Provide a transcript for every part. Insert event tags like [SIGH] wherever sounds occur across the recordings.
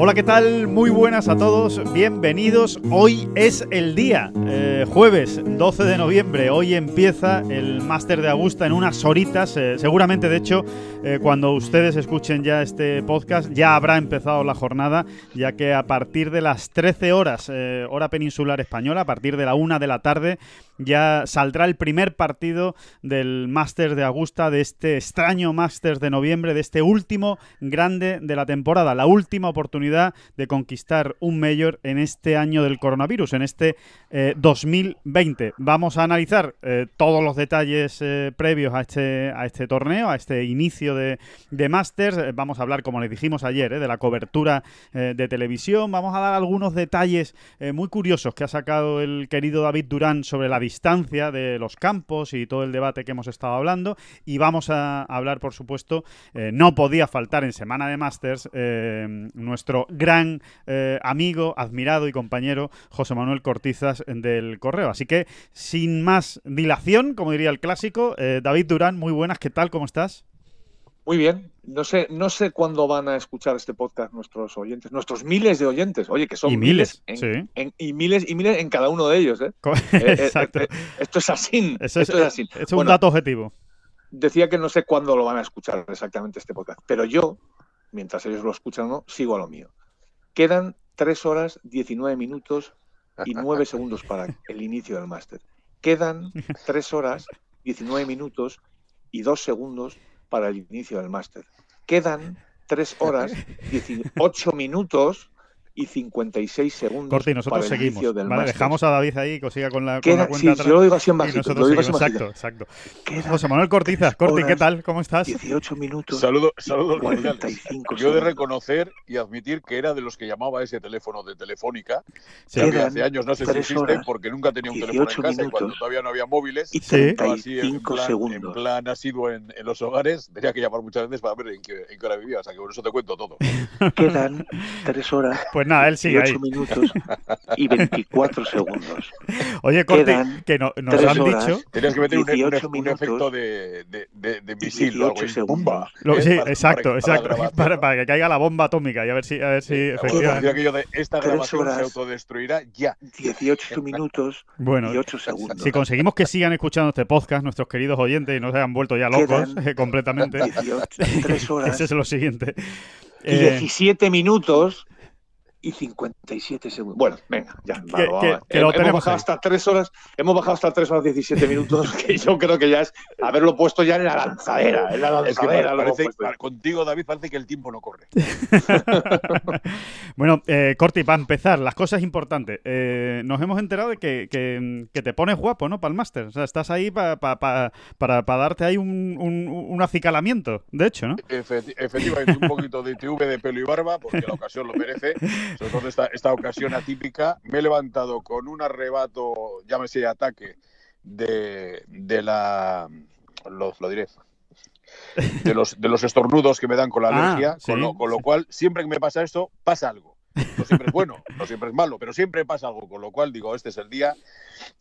Hola, ¿qué tal? Muy buenas a todos, bienvenidos. Hoy es el día, eh, jueves 12 de noviembre. Hoy empieza el Máster de Augusta en unas horitas. eh, seguramente, de hecho, eh, cuando ustedes escuchen ya este podcast, ya habrá empezado la jornada, ya que a partir de las 13 horas, hora peninsular española, a partir de la una de la tarde, ya saldrá el primer partido del Máster de Augusta, de este extraño Máster de noviembre, de este último grande de la temporada, la última oportunidad de conquistar un mayor en este año del coronavirus, en este eh, 2020. Vamos a analizar eh, todos los detalles eh, previos a este, a este torneo, a este inicio de, de Masters. Eh, Vamos a hablar, como les dijimos ayer, eh, de la cobertura eh, de televisión. Vamos a dar algunos detalles eh, muy curiosos que ha sacado el querido David Durán sobre la distancia de los campos y todo el debate que hemos estado hablando. Y vamos a hablar, por supuesto, eh, no podía faltar en Semana de Masters eh, nuestro gran eh, amigo, admirado y compañero José Manuel Cortizas del Correo. Así que, sin más dilación, como diría el clásico, David Durán, muy buenas, ¿qué tal? ¿Cómo estás? Muy bien. No sé, no sé cuándo van a escuchar este podcast nuestros oyentes, nuestros miles de oyentes. Oye, que son Y miles, en, sí. en- y miles y miles en cada uno de ellos. ¿eh? [LAUGHS] Eh, eh, Exacto. eh, esto es así. Eso esto es así. es un Bueno, dato objetivo. decía que no sé cuándo lo van a escuchar exactamente este podcast, pero yo, mientras ellos lo escuchan o no, sigo a lo mío. Quedan 3 horas 19 minutos y 9 [LAUGHS] segundos para el inicio del máster. Quedan [LAUGHS] 3 horas 19 minutos y 2 segundos para el inicio del máster. Quedan 3 horas 18 minutos y 56 segundos Corti, nosotros para el seguimos. inicio del Vale, dejamos a David ahí que siga con la, con la sí, cuenta si atrás. yo lo digo así en y bajito, nosotros lo digo así. Exacto, exacto. Quedan José Manuel Cortizas, Corti, ¿qué tal? ¿Cómo estás? 18 minutos. Saludo, saludos 45 cordiales. Yo he de segundos. reconocer y admitir que era de los que llamaba a ese teléfono de Telefónica, Sí. que hace años, no sé si tres existe, horas, porque nunca tenía un teléfono en 18 casa y cuando minutos. todavía no había móviles, y Sí. estaba así en 35 plan, en segundos. plan asiduo en, en los hogares, tenía que llamar muchas veces para ver en qué, en qué hora vivía, o sea que por eso te cuento todo. Quedan 3 horas [LAUGHS] Pues nada, él sigue ahí. 18 minutos y 24 segundos. Oye, Corti, Quedan que no- nos han horas, dicho... Tenías que meter un, un- 18 un minutos efecto de, de, de, de misil o algo 18 ahí. segundos. ¡Bumba! Lo- ¿eh? sí, Para- exacto, para- para exacto. la grabación, [LAUGHS] Para, ¿no? para que caiga la bomba atómica y a ver si, a ver si Decía efectivamente... aquello de esta grabación se horas. autodestruirá ya. 18 minutos Bueno, y 8 segundos. si conseguimos que sigan escuchando este podcast, nuestros queridos oyentes, y no se hayan vuelto ya locos Quedan [LAUGHS] completamente, 18, 3 [LAUGHS] horas ese es lo siguiente. y Eh, 17 minutos y 57 segundos. Bueno, venga, ya. va, Que- va, que- va. que lo Hemos tenemos bajado ahí. hasta 3 horas, hemos bajado hasta 3 horas 17 minutos, [LAUGHS] que yo creo que ya es haberlo puesto ya en la lanzadera. En la Es que lanzadera hemos parece, para- contigo, David, parece que el tiempo no corre. [LAUGHS] Bueno, eh, Corti, para empezar, las cosas importantes. Eh, nos hemos enterado de que, que- que te pones guapo, ¿no? Para el máster. O sea, estás ahí pa- pa- pa- para, para darte ahí un, un- un acicalamiento, de hecho, ¿no? Efecti- efectivamente, un poquito de ITV de pelo y barba, porque la ocasión lo merece, [LAUGHS] sobre todo esta, esta ocasión atípica. Me he levantado con un arrebato, llámese ataque, de, de la. Lo, lo diré. De los, de los estornudos que me dan con la Ah, alergia, sí, con, lo, con lo cual, siempre que me pasa esto, pasa algo. No siempre es bueno, no siempre es malo, pero siempre pasa algo, con lo cual digo, este es el día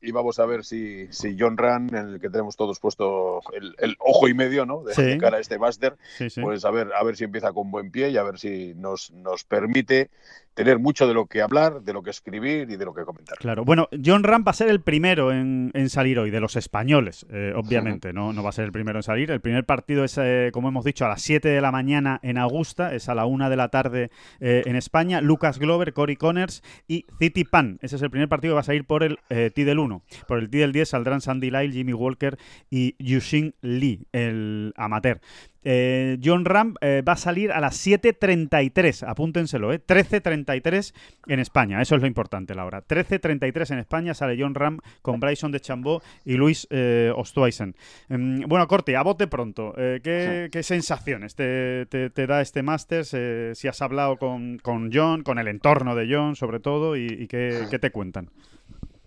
y vamos a ver si, si John Run, en el que tenemos todos puesto el, el ojo y medio, ¿no? De, Sí. cara a este máster, Sí, sí. pues a ver, a ver si empieza con buen pie y a ver si nos, nos permite tener mucho de lo que hablar, de lo que escribir y de lo que comentar. Claro. Bueno, John Ram va a ser el primero en, en salir hoy, de los españoles, eh, obviamente. No, no va a ser el primero en salir. El primer partido es, eh, como hemos dicho, a las 7 de la mañana en Augusta, es a la 1 de la tarde eh, en España. Lucas Glover, Cory Connors y City Pan. Ese es el primer partido que va a salir por el eh, T del 1. Por el T del 10 saldrán Sandy Lyle, Jimmy Walker y Yushin Lee, el amateur. Eh, John Ram eh, va a salir a las 7.33, apúntenselo, ¿eh? 13.33 en España, eso es lo importante, Laura. 13.33 en España sale John Ram con Bryson de Chambó y Luis eh, Ostweisen. Em, bueno, Corti, a bote pronto, ¿qué, qué sensaciones te, te- te da este Masters? Si has hablado con, con John, con el entorno de John sobre todo, y, y qué, qué te cuentan.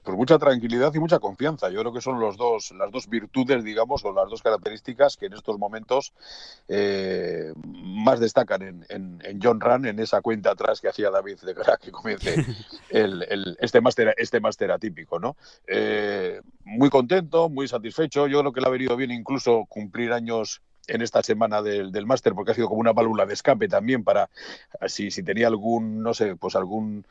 Pues mucha tranquilidad y mucha confianza. Yo creo que son los dos, las dos virtudes, digamos, o las dos características que en estos momentos eh, más destacan en, en- en John Run, en esa cuenta atrás que hacía David de cara que comience [LAUGHS] el, el- este máster este máster atípico, ¿no? Eh, muy contento, muy satisfecho. Yo creo que le ha venido bien incluso cumplir años en esta semana del, del máster porque ha sido como una válvula de escape también para si, si tenía algún no sé pues algún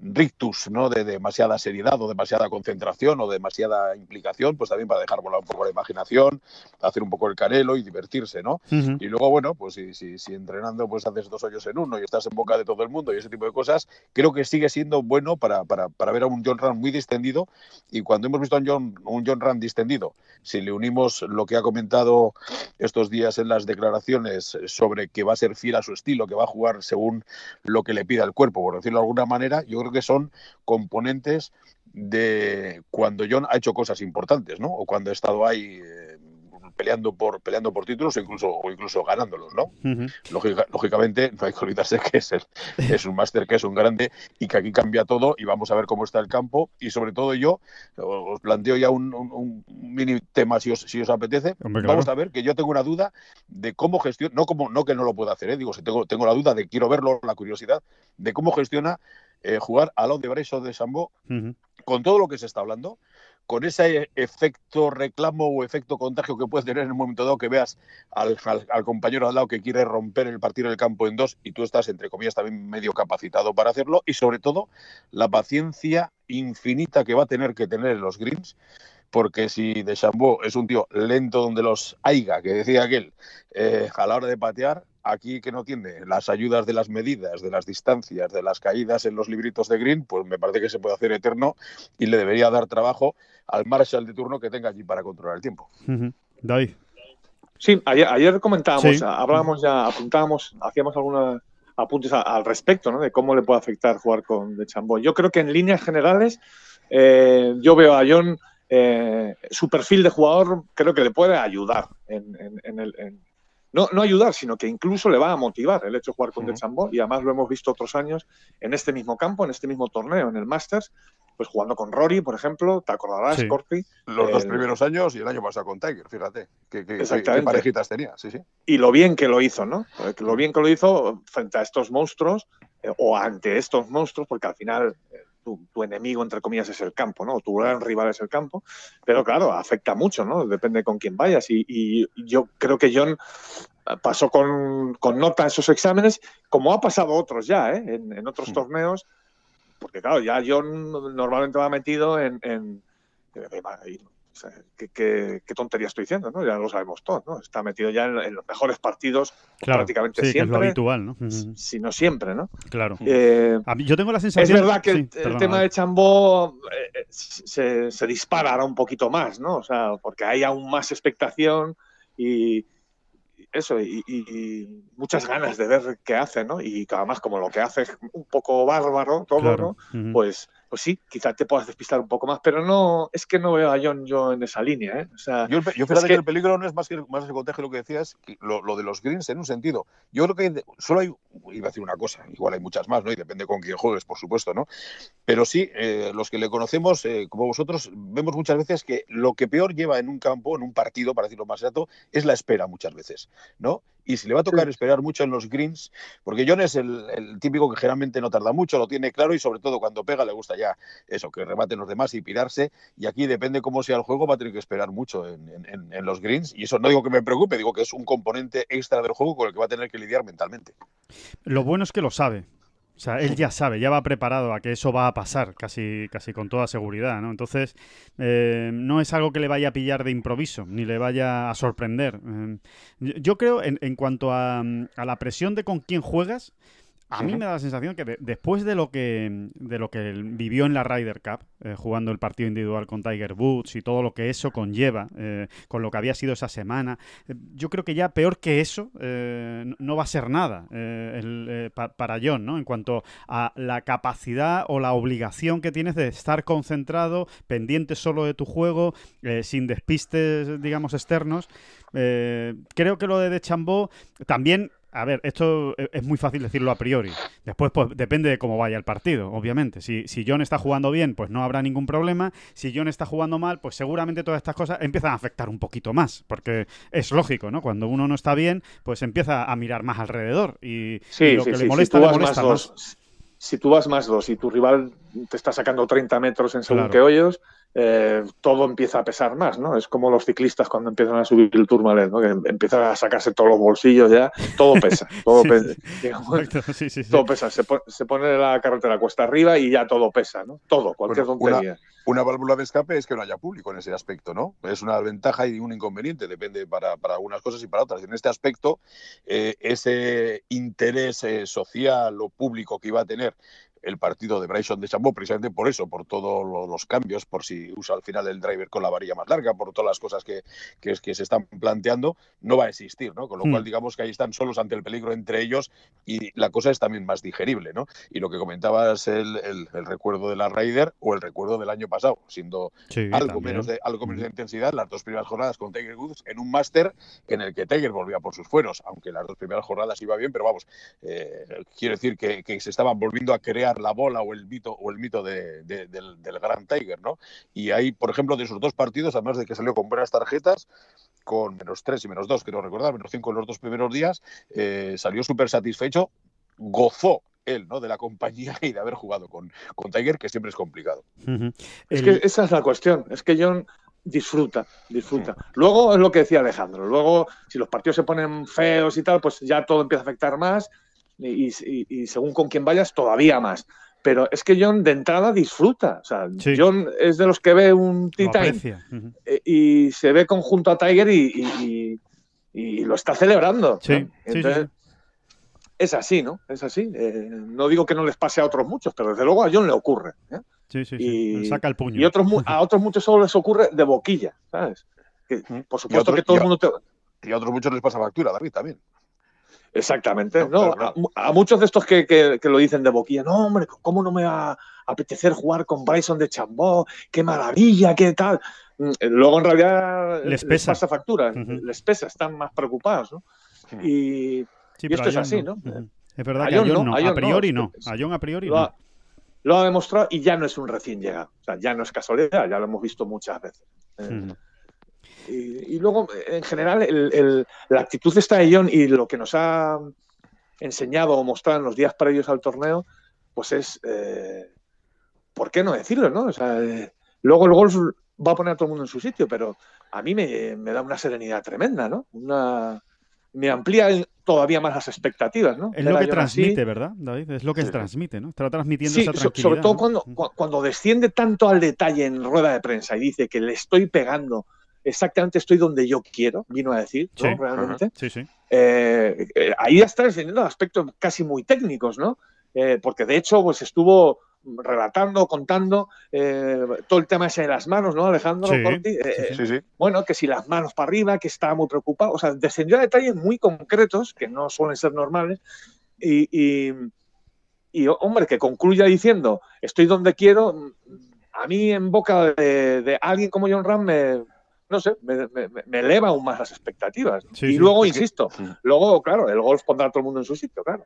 rictus no de demasiada seriedad o demasiada concentración o demasiada implicación pues también para dejar volar un poco la imaginación hacer un poco el canelo y divertirse no y luego bueno pues si, si, si entrenando pues haces dos hoyos en uno y estás en boca de todo el mundo y ese tipo de cosas creo que sigue siendo bueno para, para, para ver a un John Ram muy distendido. Y cuando hemos visto a un John, un John Ram distendido si le unimos lo que ha comentado estos días en las declaraciones sobre que va a ser fiel a su estilo, que va a jugar según lo que le pida el cuerpo, por decirlo de alguna manera, yo creo que son componentes de cuando John ha hecho cosas importantes, ¿no? O cuando ha estado ahí eh, peleando por peleando por títulos o incluso o incluso ganándolos, ¿no? Lógica- lógicamente no hay que olvidarse que es, el- es un máster que es un grande y que aquí cambia todo y vamos a ver cómo está el campo y sobre todo yo os planteo ya un, un- un mini tema si os, si os apetece Hombre, claro. vamos a ver que yo tengo una duda de cómo gestiona no como no que no lo pueda hacer ¿eh? digo si tengo tengo la duda de quiero verlo la curiosidad de cómo gestiona eh, jugar al lado de Bryson de Sambo con todo lo que se está hablando, con ese efecto reclamo o efecto contagio que puedes tener en un momento dado que veas al, al- compañero al lado que quiere romper el partido del campo en dos y tú estás, entre comillas, también medio capacitado para hacerlo y sobre todo la paciencia infinita que va a tener que tener en los greens. Porque si de Chambó es un tío lento donde los haiga, que decía aquel, eh, a la hora de patear, aquí que no tiene las ayudas de las medidas, de las distancias, de las caídas en los libritos de green, pues me parece que se puede hacer eterno y le debería dar trabajo al Marshall de turno que tenga allí para controlar el tiempo. David. Sí, ayer, ayer comentábamos, Sí. hablábamos ya, apuntábamos, hacíamos algunos apuntes al respecto, ¿no? De cómo le puede afectar jugar con De Chambó. Yo creo que en líneas generales, eh, yo veo a John, eh, su perfil de jugador, creo que le puede ayudar en, en- en el. en- no, no ayudar, sino que incluso le va a motivar el hecho de jugar con De Chambó, y además lo hemos visto otros años en este mismo campo, en este mismo torneo, en el Masters, pues jugando con Rory, por ejemplo, te acordarás, Sí. Corpi, Los dos El- primeros años y el año pasado con Tiger, fíjate, qué, qué- qué- Exactamente. qué parejitas tenía, sí, sí. y lo bien que lo hizo, ¿no? Eh, Lo bien que lo hizo frente a estos monstruos eh, o ante estos monstruos, porque al final eh, tu, tu enemigo, entre comillas, es el campo, ¿no? Tu gran rival es el campo, pero claro, afecta mucho, ¿no? Depende con quién vayas y, y yo creo que John pasó con, con nota esos exámenes, como ha pasado otros ya, ¿eh? En, en otros Mm. torneos, porque claro, ya John normalmente va metido en- en- o sea, ¿qué, qué, qué tontería estoy diciendo, ¿no? Ya lo sabemos todos, ¿no? Está metido ya en, en los mejores partidos Claro. prácticamente sí, que es lo siempre, habitual, ¿no? Si no siempre, ¿no? Claro. Eh, A mí- yo tengo la es sensación. verdad que sí, el, tema de Chambó eh, eh, se, se dispara ahora un poquito más, ¿no? O sea, porque hay aún más expectación y eso, y, y- muchas ganas de ver qué hace, ¿no? Y además, como lo que hace es un poco bárbaro todo, Claro. ¿no? Pues, pues sí, quizás te puedas despistar un poco más, pero no, es que no veo a John yo en esa línea, ¿eh? O sea, Yo, yo fíjate que... que- el peligro no es más que más el contagio, lo que decías, lo, lo de los greens en un sentido. Yo creo que solo hay, iba a decir una cosa, igual hay muchas más, ¿no? Y depende con quién juegues, por supuesto, ¿no? Pero sí, eh, los que le conocemos, eh, como vosotros, vemos muchas veces que lo que peor lleva en un campo, en un partido, para decirlo más exacto, es la espera muchas veces, ¿no? Y si le va a tocar esperar mucho en los greens, porque John es el, el típico que generalmente no tarda mucho, lo tiene claro y sobre todo cuando pega le gusta ya eso, que rebaten los demás y pirarse. Y aquí depende cómo sea el juego, va a tener que esperar mucho en- en los greens. Y eso no digo que me preocupe, digo que es un componente extra del juego con el que va a tener que lidiar mentalmente. Lo bueno es que lo sabe. O sea, él ya sabe, ya va preparado a que eso va a pasar, casi, casi con toda seguridad, ¿no? Entonces, eh, no es algo que le vaya a pillar de improviso, ni le vaya a sorprender. Eh, yo- creo, en, cuanto a la presión de con quién juegas, A mí me da la sensación que después de lo que de lo que vivió en la Ryder Cup, eh, jugando el partido individual con Tiger Woods y todo lo que eso conlleva, eh, con lo que había sido esa semana, eh, yo creo que ya peor que eso no va a ser nada para John, ¿no? En cuanto a la capacidad o la obligación que tienes de estar concentrado, pendiente solo de tu juego, sin despistes, digamos, externos. creo que lo de, de Chambó también a ver, esto e, es muy fácil decirlo a priori. Después, pues depende de cómo vaya el partido, obviamente. Si, si John está jugando bien, pues no habrá ningún problema. Si John está jugando mal, pues seguramente todas estas cosas empiezan a afectar un poquito más. Porque es lógico, ¿no? Cuando uno no está bien, pues empieza a mirar más alrededor. Y, lo que le molesta, le molesta más. Si tú vas más dos y tu rival te está sacando 30 metros en según que hoyos, eh, todo empieza a pesar más, ¿no? Es como los ciclistas cuando empiezan a subir el Tourmalet, ¿no? Que empiezan a sacarse todos los bolsillos ya, todo pesa, todo, pesa, todo pesa, se, pone la carretera cuesta arriba y ya todo pesa, ¿no? Todo, cualquier tontería. Una, válvula de escape es que no haya público en ese aspecto, ¿no? Es una ventaja y un inconveniente, depende para, para algunas cosas y para otras. En este aspecto, eh, ese interés eh, social o público que iba a tener el partido de Bryson de Chambó, precisamente por eso, por todos los cambios, por si usa al final el driver con la varilla más larga, por todas las cosas que, que, que se están planteando, no va a existir, ¿no? Con lo cual, hmm. digamos que ahí están solos ante el peligro entre ellos y la cosa es también más digerible, ¿no? Y lo que comentabas, el, el, recuerdo de la Ryder o el recuerdo del año pasado, siendo algo, menos de, algo menos de intensidad, las dos primeras jornadas con Tiger Woods en un máster en el que Tiger volvía por sus fueros, aunque las dos primeras jornadas iba bien, pero vamos, eh, quiero decir que, que se estaban volviendo a crear la bola o el mito o el mito del, del, Gran Tiger, ¿no? Y ahí, por ejemplo, de esos dos partidos, además de que salió con buenas tarjetas, con menos tres y menos dos, quiero recordar, menos cinco en los dos primeros días, eh, salió súper satisfecho, gozó él, ¿no? De la compañía y de haber jugado con, con Tiger, que siempre es complicado. Es que esa es la cuestión, es que John disfruta, disfruta. Luego es lo que decía Alejandro, luego si los partidos se ponen feos y tal, pues ya todo empieza a afectar más y, según con quién vayas, todavía más. Pero es que John de entrada disfruta. O sea, John es de los que ve un T-Time eh, y se ve conjunto a Tiger y, lo está celebrando. Entonces, es así, ¿no? Es así. Eh, no digo que no les pase a otros muchos, pero desde luego a John le ocurre. ¿eh? Sí, sí, sí. Saca el puño. Y otros, a otros muchos solo les ocurre de boquilla, ¿sabes? por supuesto que todo el mundo te... Y a otros muchos les pasa factura, David, también. Exactamente. No, A, muchos de estos que, lo dicen de boquilla, no, hombre, ¿cómo no me va a apetecer jugar con Bryson de Chambó? ¡Qué maravilla! ¿Qué tal? Mm, eh, luego en realidad les, pesa. pasa factura, les pesa, están más preocupados, ¿no? Y, esto es así, ¿no? Es verdad que a John, no, a, priori no. A John a priori lo ha, Lo ha demostrado y ya no es un recién llegado. O sea, ya no es casualidad, ya lo hemos visto muchas veces. Eh, y, luego, en general, la actitud de John y lo que nos ha enseñado o mostrado en los días previos al torneo, pues es, eh, ¿por qué no decirlo? ¿no? O sea, eh, luego el golf va a poner a todo el mundo en su sitio, pero a mí me, da una serenidad tremenda, ¿no? Una, me amplía todavía más las expectativas, ¿no? Es lo que transmite, ¿verdad, David? Es lo que transmite, ¿no? Está transmitiendo esa tranquilidad. Sobre todo cuando, cuando desciende tanto al detalle en rueda de prensa y dice que le estoy pegando exactamente estoy donde yo quiero, vino a decir, ¿no? Realmente. Sí, sí. Eh, eh, ahí está enseñando aspectos casi muy técnicos, ¿no? Eh, porque de hecho, pues estuvo relatando, contando todo el tema ese de las manos, ¿no, Alejandro? Sí, sí, bueno, que si las manos para arriba, que estaba muy preocupado, o sea, descendió a detalles muy concretos, que no suelen ser normales, y, y, hombre, que concluya diciendo, estoy donde quiero, a mí en boca de, de alguien como John Ram me, no sé, me, eleva aún más las expectativas. y luego, insisto, luego, claro, el golf pondrá a todo el mundo en su sitio, claro.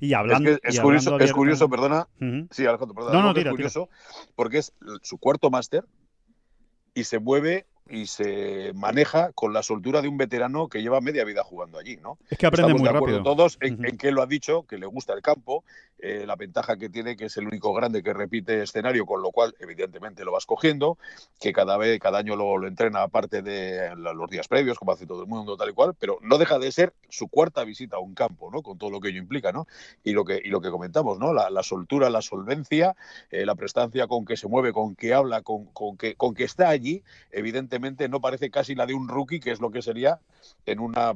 y hablando. Es, curioso, es curioso, perdona. Sí, Alejandro, perdona. No, no, es curioso porque es su cuarto máster y se mueve y se maneja con la soltura de un veterano que lleva media vida jugando allí, ¿no? Es que aprende Estamos muy de acuerdo todos en, que lo ha dicho, que le gusta el campo, eh, la ventaja que tiene que es el único grande que repite escenario, con lo cual evidentemente lo vas cogiendo, que cada vez, cada año lo, lo entrena aparte de los días previos, como hace todo el mundo, tal y cual, pero no deja de ser su cuarta visita a un campo, ¿no? Con todo lo que ello implica, ¿no? Y lo que, y lo que comentamos, ¿no? La, soltura, la solvencia, eh, la prestancia con que se mueve, con que habla, con, con, que, con que está allí, evidentemente no parece casi la de un rookie, que es lo que sería en una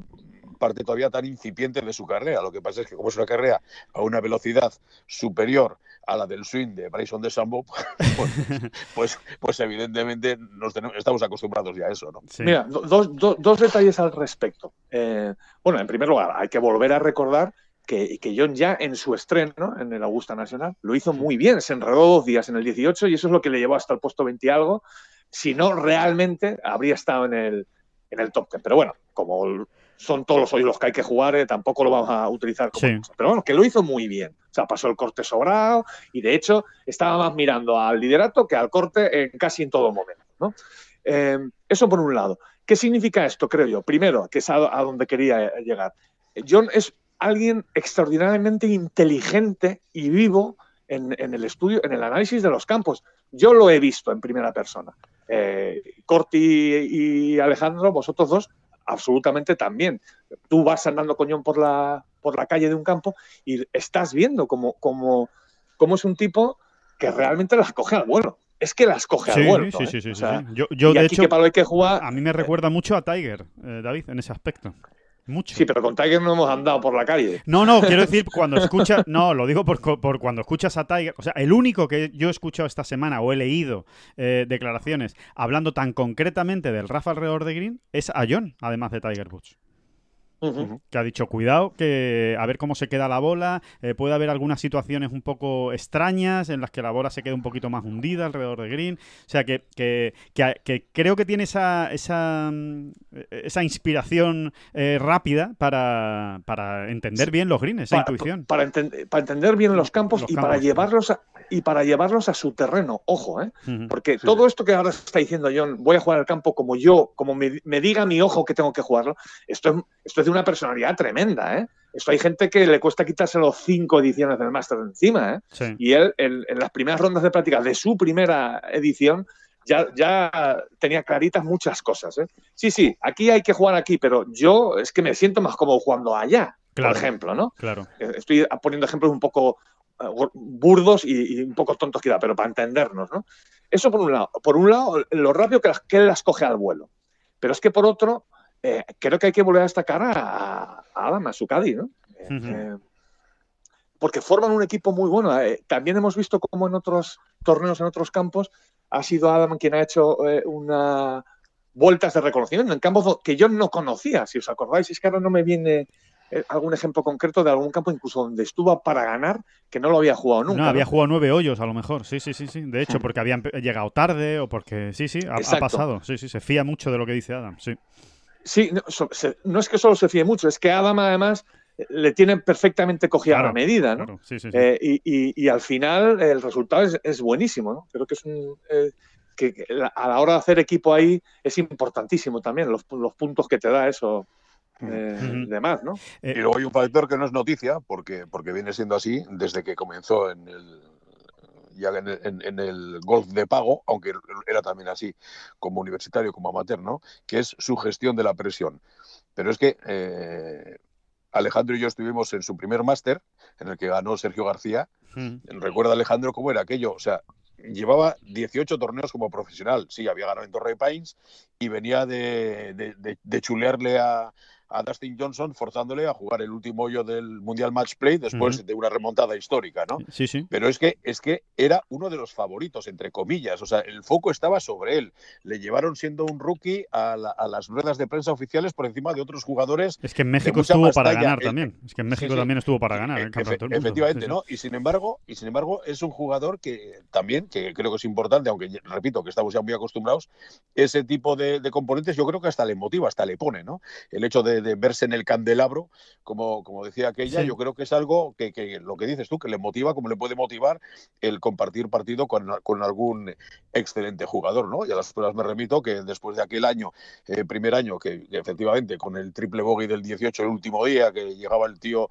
parte todavía tan incipiente de su carrera. Lo que pasa es que como es una carrera a una velocidad superior a la del swing de Bryson de Sambo, [LAUGHS] pues, [LAUGHS] pues, pues, evidentemente nos estamos acostumbrados ya a eso. ¿no? Mira, dos, detalles al respecto. Eh, bueno, en primer lugar, hay que volver a recordar que, que, John ya en su estreno en el Augusta Nacional lo hizo muy bien, se enredó dos días en el 18 y eso es lo que le llevó hasta el puesto 20 y algo. Si no, realmente habría estado en el, en el top 10. Pero bueno, como son todos los hoyos los que hay que jugar, eh, tampoco lo vamos a utilizar como Pero bueno, que lo hizo muy bien. O sea, pasó el corte sobrado y de hecho estaba más mirando al liderato que al corte en casi en todo momento. ¿no? Eh, eso por un lado. ¿Qué significa esto, creo yo? Primero, que es a, donde quería llegar. John es alguien extraordinariamente inteligente y vivo en, el estudio, en el análisis de los campos. Yo lo he visto en primera persona. Eh, Corti y Alejandro, vosotros dos, absolutamente también. Tú vas andando coñón por la, por la calle de un campo y estás viendo como, como, como es un tipo que realmente las coge al vuelo. Es que las coge al vuelo. Sí, sí, sí. Yo, de hecho, hay que jugar. A mí me recuerda mucho a Tiger, eh, David, en ese aspecto. Mucho. Sí, pero con Tiger no hemos andado por la calle. No, no, quiero [LAUGHS] decir, cuando escuchas, no, lo digo por, cuando escuchas a Tiger, o sea, el único que yo he escuchado esta semana o he leído eh, declaraciones hablando tan concretamente del Rafa alrededor de Green es a John, además de Tiger Woods que ha dicho, cuidado, que a ver cómo se queda la bola, eh, puede haber algunas situaciones un poco extrañas en las que la bola se queda un poquito más hundida alrededor de Green, o sea que, que, creo que tiene esa, esa, mm, esa inspiración eh, rápida para, para, entender bien los greens, esa intuición. Para, para, entender bien los campos y para llevarlos a, y para llevarlos a su terreno, ojo, ¿eh? porque todo esto que ahora está diciendo John, voy a jugar al campo como yo, como me, diga mi ojo que tengo que jugarlo, esto es, esto es de una personalidad tremenda, ¿eh? Esto hay gente que le cuesta quitarse los cinco ediciones del máster de encima, ¿eh? Y él, en, las primeras rondas de práctica de su primera edición, ya, ya tenía claritas muchas cosas, ¿eh? Sí, sí, aquí hay que jugar aquí, pero yo es que me siento más cómodo jugando allá, por ejemplo, ¿no? Claro. Eh, estoy poniendo ejemplos un poco eh, burdos y, un poco tontos quizá, pero para entendernos, ¿no? Eso por un lado. Por un lado, lo rápido que, que él las coge al vuelo. Pero es que por otro, eh, creo que hay que volver a destacar a, a Adam, a Sukadi, ¿no? Eh, porque forman un equipo muy bueno. también hemos visto cómo en otros torneos, en otros campos, ha sido Adam quien ha hecho una vueltas de reconocimiento en campos que yo no conocía. Si os acordáis, es que ahora no me viene eh, algún ejemplo concreto de algún campo incluso donde estuvo para ganar que no lo había jugado nunca. No, había jugado nueve hoyos a lo mejor, sí, sí, sí, sí. De hecho, porque habían llegado tarde o porque, sí, sí, ha, pasado. Sí, sí, se fía mucho de lo que dice Adam, sí. Sí, no, es que solo se fíe mucho, es que Adam además le tiene perfectamente cogida la medida, ¿no? sí, sí, eh, y, al final el resultado es, buenísimo, ¿no? Creo que es un... Eh, que a la hora de hacer equipo ahí es importantísimo también los, los puntos que te da eso de más, ¿no? y luego hay un factor que no es noticia, porque, porque viene siendo así desde que comenzó en el ya en el, golf de pago, aunque era también así como universitario, como amateur, ¿no? Que es su gestión de la presión. Pero es que eh, Alejandro y yo estuvimos en su primer máster, en el que ganó Sergio García. Recuerda Alejandro cómo era aquello, o sea, llevaba 18 torneos como profesional. Sí, había ganado en Torrey Pines y venía de, de chulearle a, a Dustin Johnson forzándole a jugar el último hoyo del Mundial Match Play después de una remontada histórica, ¿no? Sí, sí. Pero es que, es que era uno de los favoritos, entre comillas. O sea, el foco estaba sobre él. Le llevaron siendo un rookie a, las ruedas de prensa oficiales por encima de otros jugadores. Es que en México estuvo para ganar también. Es que en México también estuvo para ganar el campeonato Efectivamente, ¿no? Y sin embargo, y sin embargo, es un jugador que también, que creo que es importante, aunque repito que estamos ya muy acostumbrados, ese tipo de, de componentes yo creo que hasta le motiva, hasta le pone, ¿no? El hecho de de verse en el candelabro, como, como decía aquella, yo creo que es algo que, que, lo que dices tú, que le motiva, como le puede motivar el compartir partido con, con algún excelente jugador, ¿no? Y a las pruebas me remito que después de aquel año, eh, primer año, que, efectivamente con el triple bogey del 18, el último día, que llegaba el tío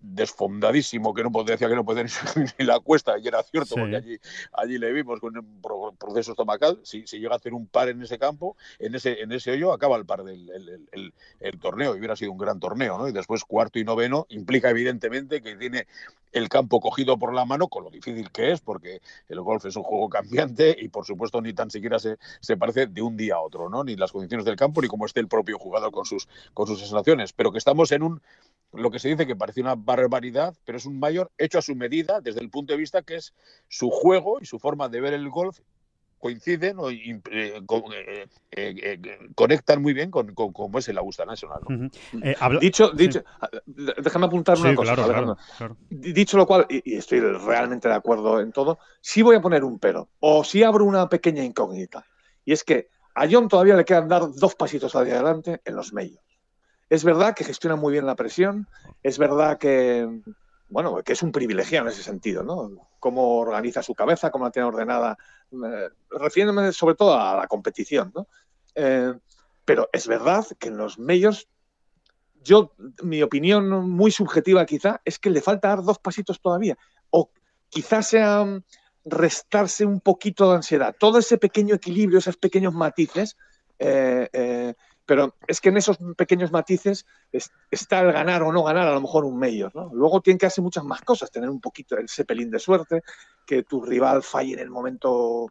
desfondadísimo, que no podía, decía que no podía [LAUGHS] ni la cuesta, y era cierto, porque allí, allí le vimos con un proceso estomacal, si, si llega a hacer un par en ese campo, en ese, en ese hoyo, acaba el par del el, torneo y hubiera sido un gran torneo, ¿no? Y después cuarto y noveno implica evidentemente que tiene el campo cogido por la mano, con lo difícil que es, porque el golf es un juego cambiante y por supuesto ni tan siquiera se, se parece de un día a otro, ¿no? Ni las condiciones del campo ni cómo esté el propio jugador con sus, con sus sensaciones, pero que estamos en un lo que se dice que parece una barbaridad, pero es un mayor hecho a su medida desde el punto de vista que es su juego y su forma de ver el golf coinciden o eh, eh, eh, eh, conectan muy bien con, con, cómo es el Augusta National. ¿no? Uh -huh. habla... Dicho, dicho sí. déjame apuntar una sí, cosa. Claro, claro, claro. Dicho lo cual, y, y, estoy realmente de acuerdo en todo, sí voy a poner un pero, o sí abro una pequeña incógnita. Y es que a John todavía le quedan dar dos pasitos hacia adelante en los medios. Es verdad que gestiona muy bien la presión, es verdad que, bueno, que es un privilegiado en ese sentido, ¿no? Cómo organiza su cabeza, cómo la tiene ordenada, refiriéndome sobre todo a la competición. Eh, pero es verdad que en los medios, yo, mi opinión muy subjetiva quizá, es que le falta dar dos pasitos todavía, o quizás sea restarse un poquito de ansiedad, todo ese pequeño equilibrio, esos pequeños matices, eh, eh, pero es que en esos pequeños matices es, está el ganar o no ganar a lo mejor un mayor, ¿no? Luego tiene que hacer muchas más cosas, tener un poquito ese pelín de suerte, que tu rival falle en el momento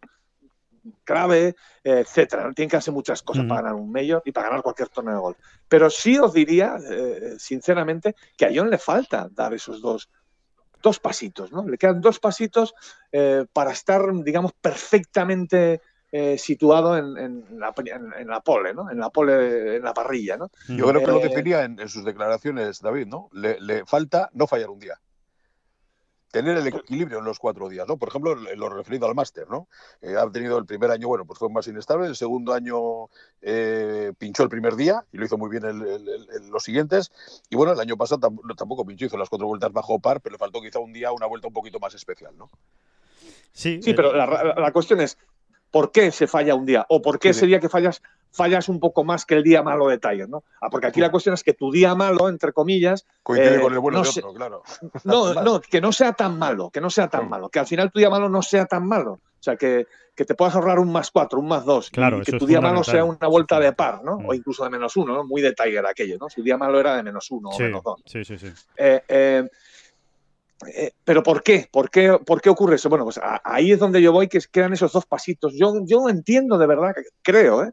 clave, etcétera. Tienen que hacer muchas cosas para ganar un mayor y para ganar cualquier torneo de golf. Pero sí os diría, eh, sinceramente, que a John le falta dar esos dos, dos pasitos, ¿no? Le quedan dos pasitos eh, para estar, digamos, perfectamente eh, situado en, en, la, en, en, la, pole, ¿no? En la pole, en la parrilla, ¿no? Yo creo que lo definía en, sus declaraciones, David, ¿no? Le, le, falta no fallar un día. Tener el equilibrio en los cuatro días, ¿no? Por ejemplo, lo referido al máster, ¿no? Eh, ha tenido el primer año, bueno, pues fue más inestable, el segundo año eh, pinchó el primer día y lo hizo muy bien el, el, el, los siguientes, y bueno, el año pasado tampoco pinchó, hizo las cuatro vueltas bajo par, pero le faltó quizá un día una vuelta un poquito más especial, ¿no? Sí, sí pero la, la cuestión es, por qué se falla un día o por qué ese día que fallas fallas un poco más que el día malo de Tiger, ¿no? Ah, porque aquí la cuestión es que tu día malo, entre comillas, coincide eh, con el bueno no de otro, se, claro. [LAUGHS] No, no, que no sea tan malo, que no sea tan sí. malo, que al final tu día malo no sea tan malo, o sea que, que te puedas ahorrar un más cuatro, un más dos, claro, y que tu día malo sea una vuelta de par, ¿no? Mm. O incluso de menos uno, ¿no? Muy de Tiger aquello, ¿no? Su día malo era de menos uno sí, o menos dos. Sí, sí, sí. Eh, eh, eh, pero ¿por qué? ¿por qué? ¿Por qué ocurre eso? Bueno, pues a, ahí es donde yo voy, que quedan esos dos pasitos. Yo, yo entiendo de verdad, creo, ¿eh?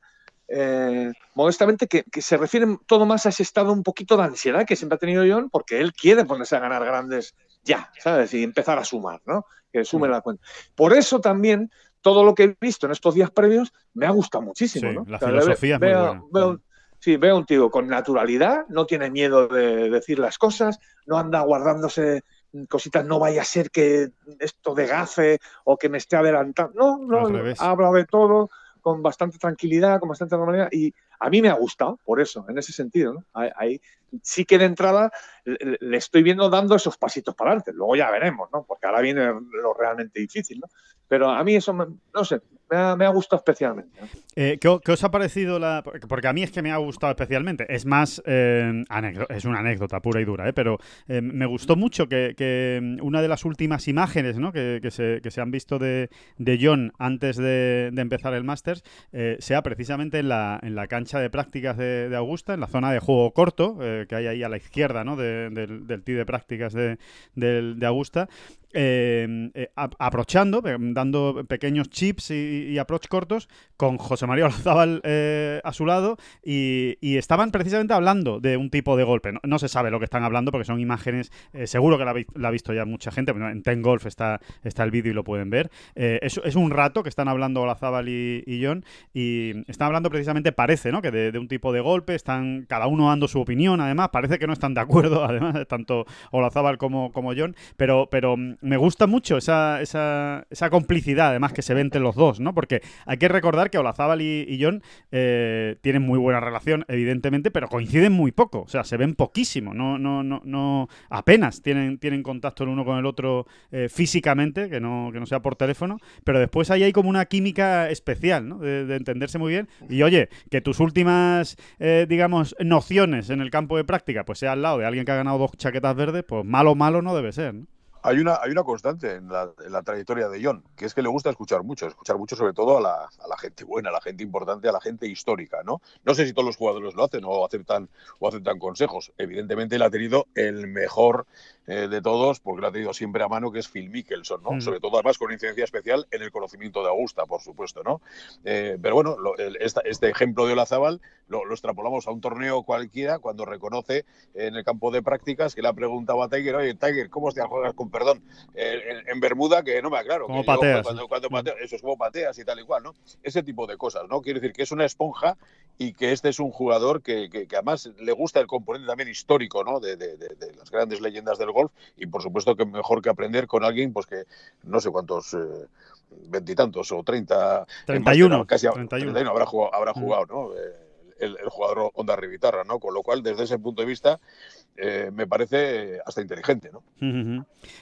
Eh, modestamente, que, que, se refiere todo más a ese estado un poquito de ansiedad que siempre ha tenido John, porque él quiere ponerse a ganar grandes ya, ¿sabes? Y empezar a sumar, ¿no? Que sume mm. la cuenta. Por eso también, todo lo que he visto en estos días previos me ha gustado muchísimo, sí, ¿no? La filosofía o sea, veo, es muy buena. Veo, sí, veo un tío con naturalidad, no tiene miedo de decir las cosas, no anda guardándose cositas, no vaya a ser que esto de gafe o que me esté adelantando. No, no, habla de todo con bastante tranquilidad, con bastante normalidad y a mí me ha gustado por eso, en ese sentido. ¿no? Ahí, sí que de entrada le, le, estoy viendo dando esos pasitos para adelante. Luego ya veremos, ¿no? Porque ahora viene lo realmente difícil, ¿no? Pero a mí eso, me, no sé, me ha, me ha, gustado especialmente. Eh, ¿qué, ¿qué, os ha parecido la...? Porque a mí es que me ha gustado especialmente. Es más, eh, es una anécdota pura y dura, ¿eh? pero me gustó mucho que, que, una de las últimas imágenes que, se, han visto de, John antes de, empezar el Masters sea precisamente en la, cancha de prácticas de, Augusta, en la zona de juego corto, que hay ahí a la izquierda ¿no? de, del, del tee de prácticas de, Augusta, eh, aprochando, dando pequeños chips y, y, approach cortos con José María Olazábal eh, a su lado y, estaban precisamente hablando de un tipo de golpe. No, se sabe lo que están hablando porque son imágenes, eh, seguro que la, ha visto ya mucha gente, en Ten Golf está, está el vídeo y lo pueden ver. Eh, es, un rato que están hablando Olazábal y, John y están hablando precisamente, parece, ¿no? Que de, un tipo de golpe, están cada uno dando su opinión, además, parece que no están de acuerdo, [LAUGHS] además, tanto Olazábal como, como John, pero, pero me gusta mucho esa, esa, esa, complicidad, además, que se ve entre los dos, ¿no? Porque hay que recordar que Olazábal y, John eh, tienen muy buena relación, evidentemente, pero coinciden muy poco, o sea, se ven poquísimo, no, no, no, no apenas tienen, tienen contacto el uno con el otro eh, físicamente, que no, que no sea por teléfono, pero después ahí hay como una química especial, ¿no? De, de entenderse muy bien. Y oye, que tus últimas, eh, digamos, nociones en el campo de práctica, pues sea al lado de alguien que ha ganado dos chaquetas verdes, pues malo, malo no debe ser. Hay una, hay una constante en la, en la, trayectoria de John, que es que le gusta escuchar mucho, escuchar mucho sobre todo a la, a la, gente buena, a la gente importante, a la gente histórica, ¿no? No sé si todos los jugadores lo hacen o aceptan, o aceptan consejos. Evidentemente él ha tenido el mejor eh, de todos, porque lo ha tenido siempre a mano, que es Phil Mickelson, ¿no? Mm. Sobre todo además con incidencia especial en el conocimiento de Augusta, por supuesto, ¿no? Eh, pero bueno, lo, el, esta, este ejemplo de Olazábal lo, lo, extrapolamos a un torneo cualquiera cuando reconoce en el campo de prácticas que le ha preguntado a Tiger, oye, Tiger, ¿cómo te juegas con perdón en, Bermuda? Que no me aclaro. ¿Cómo pateas? Cuando, cuando pateo, eso es como pateas y tal y cual, ¿no? Ese tipo de cosas, ¿no? Quiere decir que es una esponja y que este es un jugador que, que, que además le gusta el componente también histórico, ¿no? De, de, de, de, las grandes leyendas del golf y por supuesto que mejor que aprender con alguien, pues que no sé cuántos. Eh, veintitantos o treinta 31 casi 31. 31 habrá jugado, habrá jugado ¿no? El, jugador Onda Rivitarra, ¿no? Con lo cual, desde ese punto de vista, eh, me parece hasta inteligente, ¿no?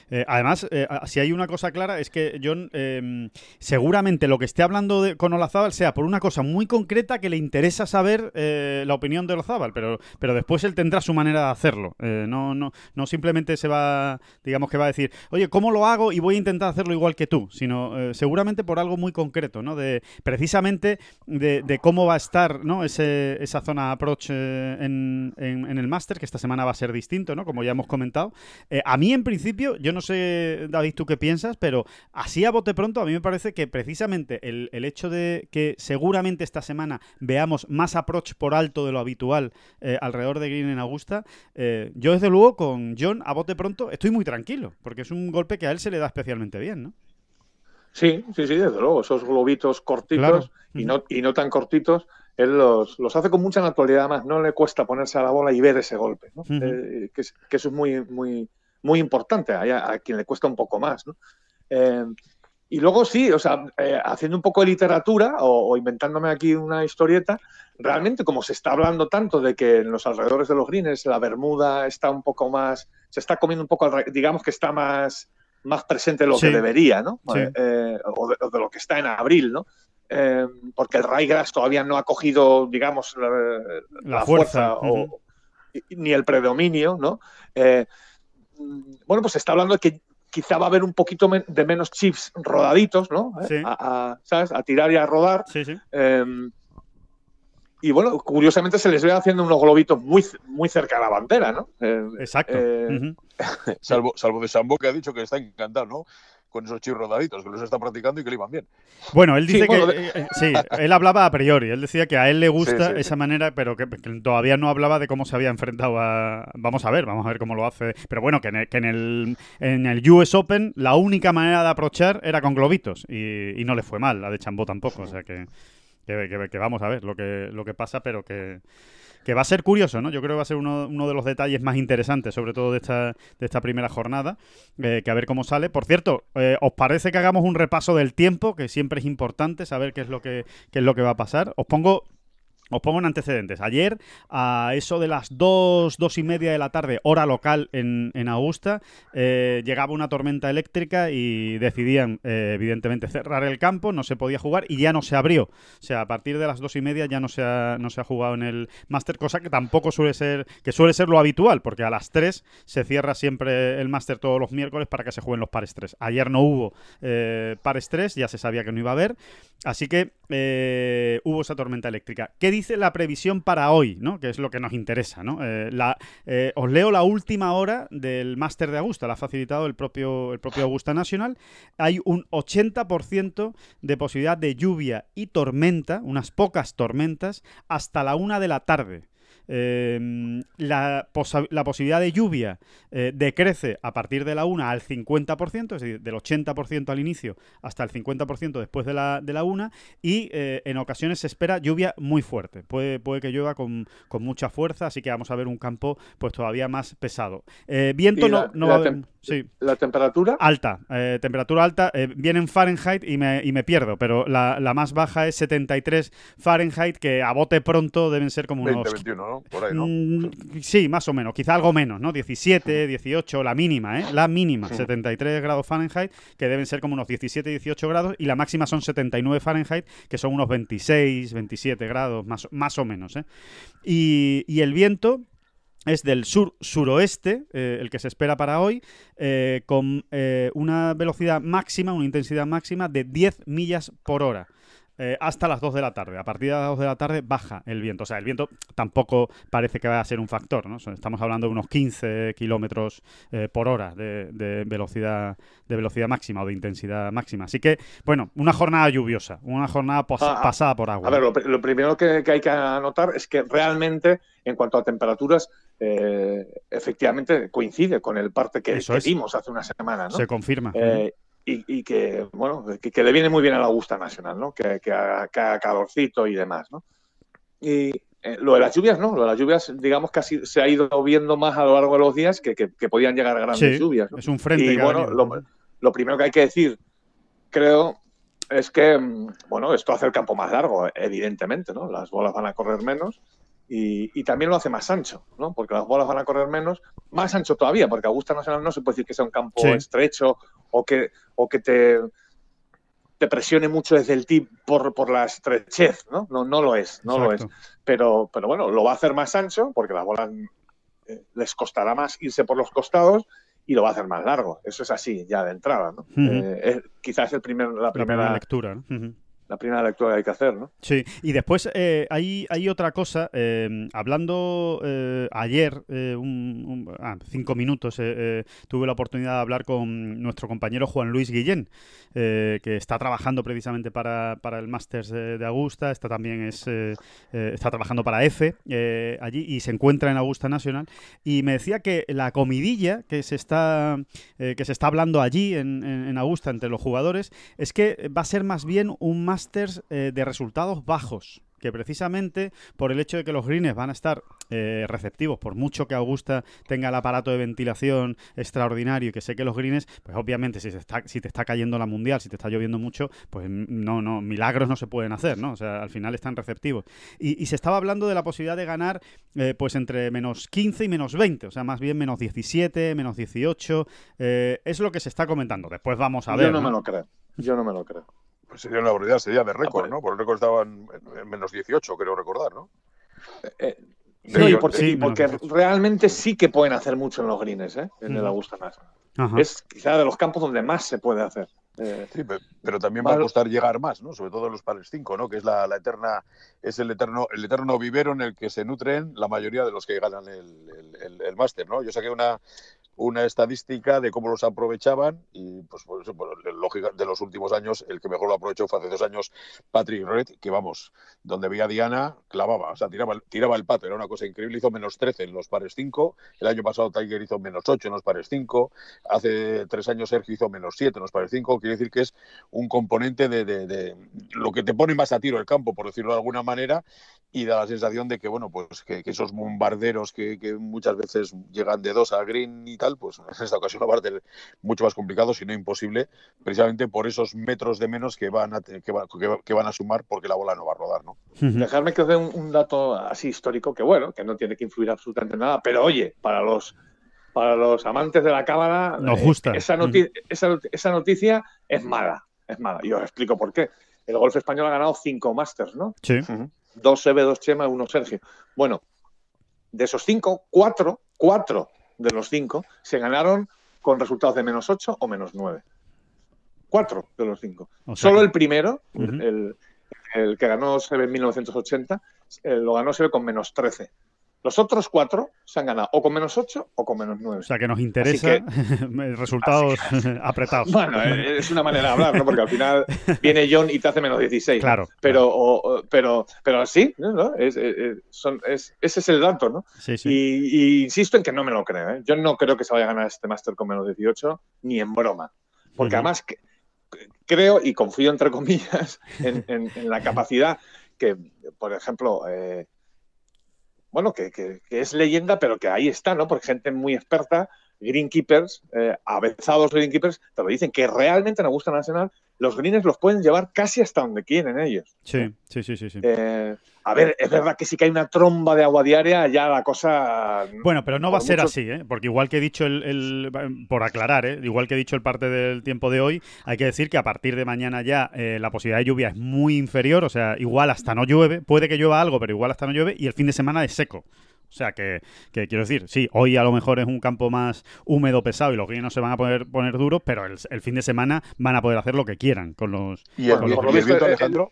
Eh, además, eh, si hay una cosa clara es que John eh, seguramente lo que esté hablando de, con Olazábal sea por una cosa muy concreta que le interesa saber eh, la opinión de Olazábal, pero, pero después él tendrá su manera de hacerlo. No, no, no simplemente se va, digamos que va a decir, oye, ¿cómo lo hago? Y voy a intentar hacerlo igual que tú, sino seguramente por algo muy concreto, ¿no? De precisamente de, de cómo va a estar, ¿no? Ese, esa zona approach en, en, en el máster que esta semana va a ser distinto, ¿no? Como ya hemos comentado. Eh, a mí, en principio, yo no sé, David, tú qué piensas, pero así a bote pronto, a mí me parece que precisamente el, el hecho de que seguramente esta semana veamos más approach por alto de lo habitual eh, alrededor de Green en Augusta, eh, yo desde luego con John a bote pronto estoy muy tranquilo, porque es un golpe que a él se le da especialmente bien, ¿no? Sí, sí, sí, desde luego, esos globitos cortitos claro. y, no, y no tan cortitos él los, los, hace con mucha naturalidad, más no le cuesta ponerse a la bola y ver ese golpe, ¿no? uh -huh. eh, que, que, eso es muy, muy, muy importante a, a, quien le cuesta un poco más. ¿no? Eh, y luego sí, o sea, eh, haciendo un poco de literatura o, o, inventándome aquí una historieta, realmente como se está hablando tanto de que en los alrededores de los greens la Bermuda está un poco más, se está comiendo un poco, digamos que está más, más presente de lo sí. que debería, ¿no? Sí. Eh, o, de, o, de, lo que está en abril, ¿no? Eh, porque el Raygrass todavía no ha cogido, digamos, la, la, la fuerza, fuerza uh -huh. o, ni el predominio, ¿no? Eh, bueno, pues se está hablando de que quizá va a haber un poquito de menos chips rodaditos, ¿no? Sí. A, a, ¿sabes? a tirar y a rodar. Sí, sí. Eh, y bueno, curiosamente se les ve haciendo unos globitos muy, muy cerca de la bandera, ¿no? Eh, Exacto. Uh -huh. [LAUGHS] salvo, salvo de Sambo que ha dicho que está encantado, ¿no? Con esos chis rodaditos, que los está practicando y que le iban bien. Bueno, él dice sí, bueno, que. Eh, sí, [LAUGHS] él hablaba a priori. Él decía que a él le gusta sí, sí, esa manera, pero que, que, todavía no hablaba de cómo se había enfrentado a. Vamos a ver, vamos a ver cómo lo hace. Pero bueno, que en el, que en el, en el US Open la única manera de aprochar era con globitos. Y, y no le fue mal, la de Chambó tampoco. O sea que. Que, que, vamos a ver lo que, lo que pasa, pero que, que va a ser curioso, ¿no? Yo creo que va a ser uno, uno de los detalles más interesantes, sobre todo de esta, de esta primera jornada, eh, que a ver cómo sale. Por cierto, eh, ¿os parece que hagamos un repaso del tiempo? Que siempre es importante saber qué es lo que, qué es lo que va a pasar. Os pongo os pongo en antecedentes. Ayer, a eso de las dos, dos y media de la tarde, hora local en, en Augusta, eh, llegaba una tormenta eléctrica y decidían, eh, evidentemente, [LAUGHS] cerrar el campo, no se podía jugar y ya no se abrió. O sea, a partir de las dos y media ya no se ha, no se ha jugado en el Master, cosa que tampoco suele ser, que suele ser lo habitual, porque a las tres se cierra siempre el Master todos los miércoles para que se jueguen los pares tres. Ayer no hubo eh, pares tres, ya se sabía que no iba a haber, así que hubo esa tormenta eléctrica. ¿Qué dice la previsión para hoy, ¿no? que es lo que nos interesa. ¿no? Eh, la, eh, os leo la última hora del máster de Augusta, la ha facilitado el propio, el propio Augusta National. Hay un 80% de posibilidad de lluvia y tormenta, unas pocas tormentas, hasta la una de la tarde. Eh, la, posa la, posibilidad de lluvia eh, decrece a partir de la 1 al 50%, es decir, del 80% al inicio hasta el 50% después de la, de la 1 y eh, en ocasiones se espera lluvia muy fuerte. Puede, puede que llueva con, con, mucha fuerza, así que vamos a ver un campo pues todavía más pesado. Eh, viento la, no, va a haber... Sí. ¿La temperatura? Alta, eh, temperatura alta. Eh, viene en Fahrenheit y me, y me pierdo, pero la, la, más baja es 73 Fahrenheit, que a bote pronto deben ser como unos... 20, 21, ¿no? Por ahí, ¿no? Mm, sí, más o menos, quizá algo menos, ¿no? 17, 18, la mínima, ¿eh? La mínima, 73 grados Fahrenheit, que deben ser como unos 17, 18 grados, y la máxima son 79 Fahrenheit, que son unos 26, 27 grados, más, más o menos, ¿eh? Y, y el viento es del sur-suroeste, eh, el que se espera para hoy, eh, con eh, una velocidad máxima, una intensidad máxima de 10 millas por hora. Eh, hasta las 2 de la tarde. A partir de las 2 de la tarde baja el viento. O sea, el viento tampoco parece que vaya a ser un factor. ¿no? Estamos hablando de unos 15 kilómetros eh, por hora de, de velocidad, de velocidad máxima o de intensidad máxima. Así que, bueno, una jornada lluviosa, una jornada Ah, pasada por agua. A ver, lo, pri- lo primero que, que hay que anotar es que realmente, en cuanto a temperaturas, eh, efectivamente coincide con el parte que, que vimos hace una semana, ¿no? Se confirma. Y, y que, bueno, que, que le viene muy bien a la Augusta Nacional, ¿no? Que, que haga, que calorcito y demás, ¿no? Y eh, lo de las lluvias, ¿no? Lo de las lluvias, digamos, casi se ha ido viendo más a lo largo de los días que, que- podían llegar grandes Sí, lluvias, ¿no? es un frente Y bueno, lo, lo primero que hay que decir, creo, es que, mm, bueno, esto hace el campo más largo, evidentemente, ¿no? Las bolas van a correr menos y, y también lo hace más ancho, ¿no? Porque las bolas van a correr menos, más ancho todavía, porque Augusta Nacional no se puede decir que sea un campo Sí. estrecho o que, o que te, te presione mucho desde el tip por, por la estrechez, ¿no? No, no lo es, no lo es. Pero, pero bueno, lo va a hacer más ancho porque las bolas eh, les costará más irse por los costados y lo va a hacer más largo. Eso es así, ya de entrada, ¿no? Eh, es- quizás es el primer, la, La primera lectura. ¿no? La primera lectura que hay que hacer, ¿no? Sí, y después eh, hay, hay otra cosa. eh, hablando eh, ayer, eh, un- un- ah, cinco minutos, eh, eh, tuve la oportunidad de hablar con nuestro compañero Juan Luis Guillén, que está trabajando precisamente para, para el Masters de, Augusta, está también es, está trabajando para EFE allí y se encuentra en Augusta Nacional. Y me decía que la comidilla que se está, que se está hablando allí en, en- en Augusta entre los jugadores es que va a ser más bien un Masters eh, de resultados bajos. Que precisamente por el hecho de que los greens van a estar eh, receptivos, por mucho que Augusta tenga el aparato de ventilación extraordinario y que sé que los greens, pues obviamente si, se está, si te está cayendo la mundial, si te está lloviendo mucho, pues no, no, milagros no se pueden hacer, ¿no? O sea, al final están receptivos. Y, y se estaba hablando de la posibilidad de ganar eh, pues entre menos 15 y menos 20, o sea, más bien menos 17, menos 18, eh, es lo que se está comentando. Después vamos a ver. Yo no, ¿no? me lo creo. Yo no me lo creo. Pues sería una barbaridad, sería de récord, pues. ¿no? Por el récord estaban en- en menos 18, creo recordar, ¿no? Eh, y porque, sí, porque 18. realmente sí que pueden hacer mucho en los greens, ¿eh? En el. Augusta National. Es quizá de los campos donde más se puede hacer. Eh, Sí, pe- pero también va a costar llegar más, ¿no? Sobre todo en los pares 5, ¿no? Que es la, la eterna, es el eterno, el eterno vivero en el que se nutren la mayoría de los que ganan el, el, el- el máster, ¿no? Yo saqué una, una estadística de cómo los aprovechaban y, pues, por eso, lógica de los últimos años, el que mejor lo aprovechó fue hace dos años Patrick Red, que vamos, donde veía Diana, clavaba, o sea, tiraba, tiraba el pato, era una cosa increíble, hizo menos 13 en los pares 5, el año pasado Tiger hizo menos 8 en los pares 5, hace tres años Sergio hizo menos 7 en los pares 5, quiere decir que es un componente de, de- lo que te pone más a tiro el campo, por decirlo de alguna manera, y da la sensación de que, bueno, pues que, que esos bombarderos que, que muchas veces llegan de dos a green y tal, pues en esta ocasión va a ser mucho más complicado, si no imposible, precisamente por esos metros de menos que van a, que, va- que va- que van a sumar porque la bola no va a rodar, ¿no? Ujú. Dejarme que os dé un, un dato así histórico que, bueno, que no tiene que influir absolutamente nada, pero oye, para los, para los amantes de la cámara, Nos eh, esa, noti- esa, esa noticia es mala, es mala. Y os explico por qué. El golf español ha ganado cinco Masters, ¿no? Sí. Dos Sebe, dos Chema, uno Sergio. Bueno, de esos cinco, cuatro, cuatro de los cinco se ganaron con resultados de menos ocho o menos nueve. Cuatro de los cinco. O sea Solo el primero, el, el que ganó Sebe en 1980, eh, lo ganó Sebe con menos 13. Los otros cuatro se han ganado o con menos 8 o con menos 9. O sea que nos interesa [LAUGHS] resultados [LAUGHS] apretados. Bueno, eh, es una manera de hablar, ¿no? Porque al final viene John y te hace menos 16. ¿no? Claro, Pero, o- o- pero, pero sí, ¿no? Es- es- es- son- es- ese es el dato, ¿no? Sí, sí. Y, y insisto en que no me lo creo. ¿eh? Yo no creo que se vaya a ganar este máster con menos 18, ni en broma. Porque además que- creo y confío, entre comillas, en, en- en la capacidad que, por ejemplo, eh, bueno, que, es leyenda, pero que ahí está, ¿no? Porque gente muy experta, greenkeepers, eh, greenkeepers, te lo dicen, que realmente en Augusta Nacional los greens los pueden llevar casi hasta donde quieren ellos. Sí, sí, sí, sí, sí. Eh, a ver, es verdad que que hay una tromba de agua diaria, ya la cosa. Bueno, pero no va a ser mucho- así, ¿eh? Porque igual que he dicho el, el- por aclarar, ¿eh? Igual que he dicho el parte del tiempo de hoy, hay que decir que a partir de mañana ya eh, la posibilidad de lluvia es muy inferior, o sea, igual hasta no llueve, puede que llueva algo, pero igual hasta no llueve, y el fin de semana es seco. O sea que, que, quiero decir, sí, hoy a lo mejor es un campo más húmedo, pesado y los no se van a poder poner duros, pero el, fin de semana van a poder hacer lo que quieran con los. ¿Y el, con viento, Alejandro?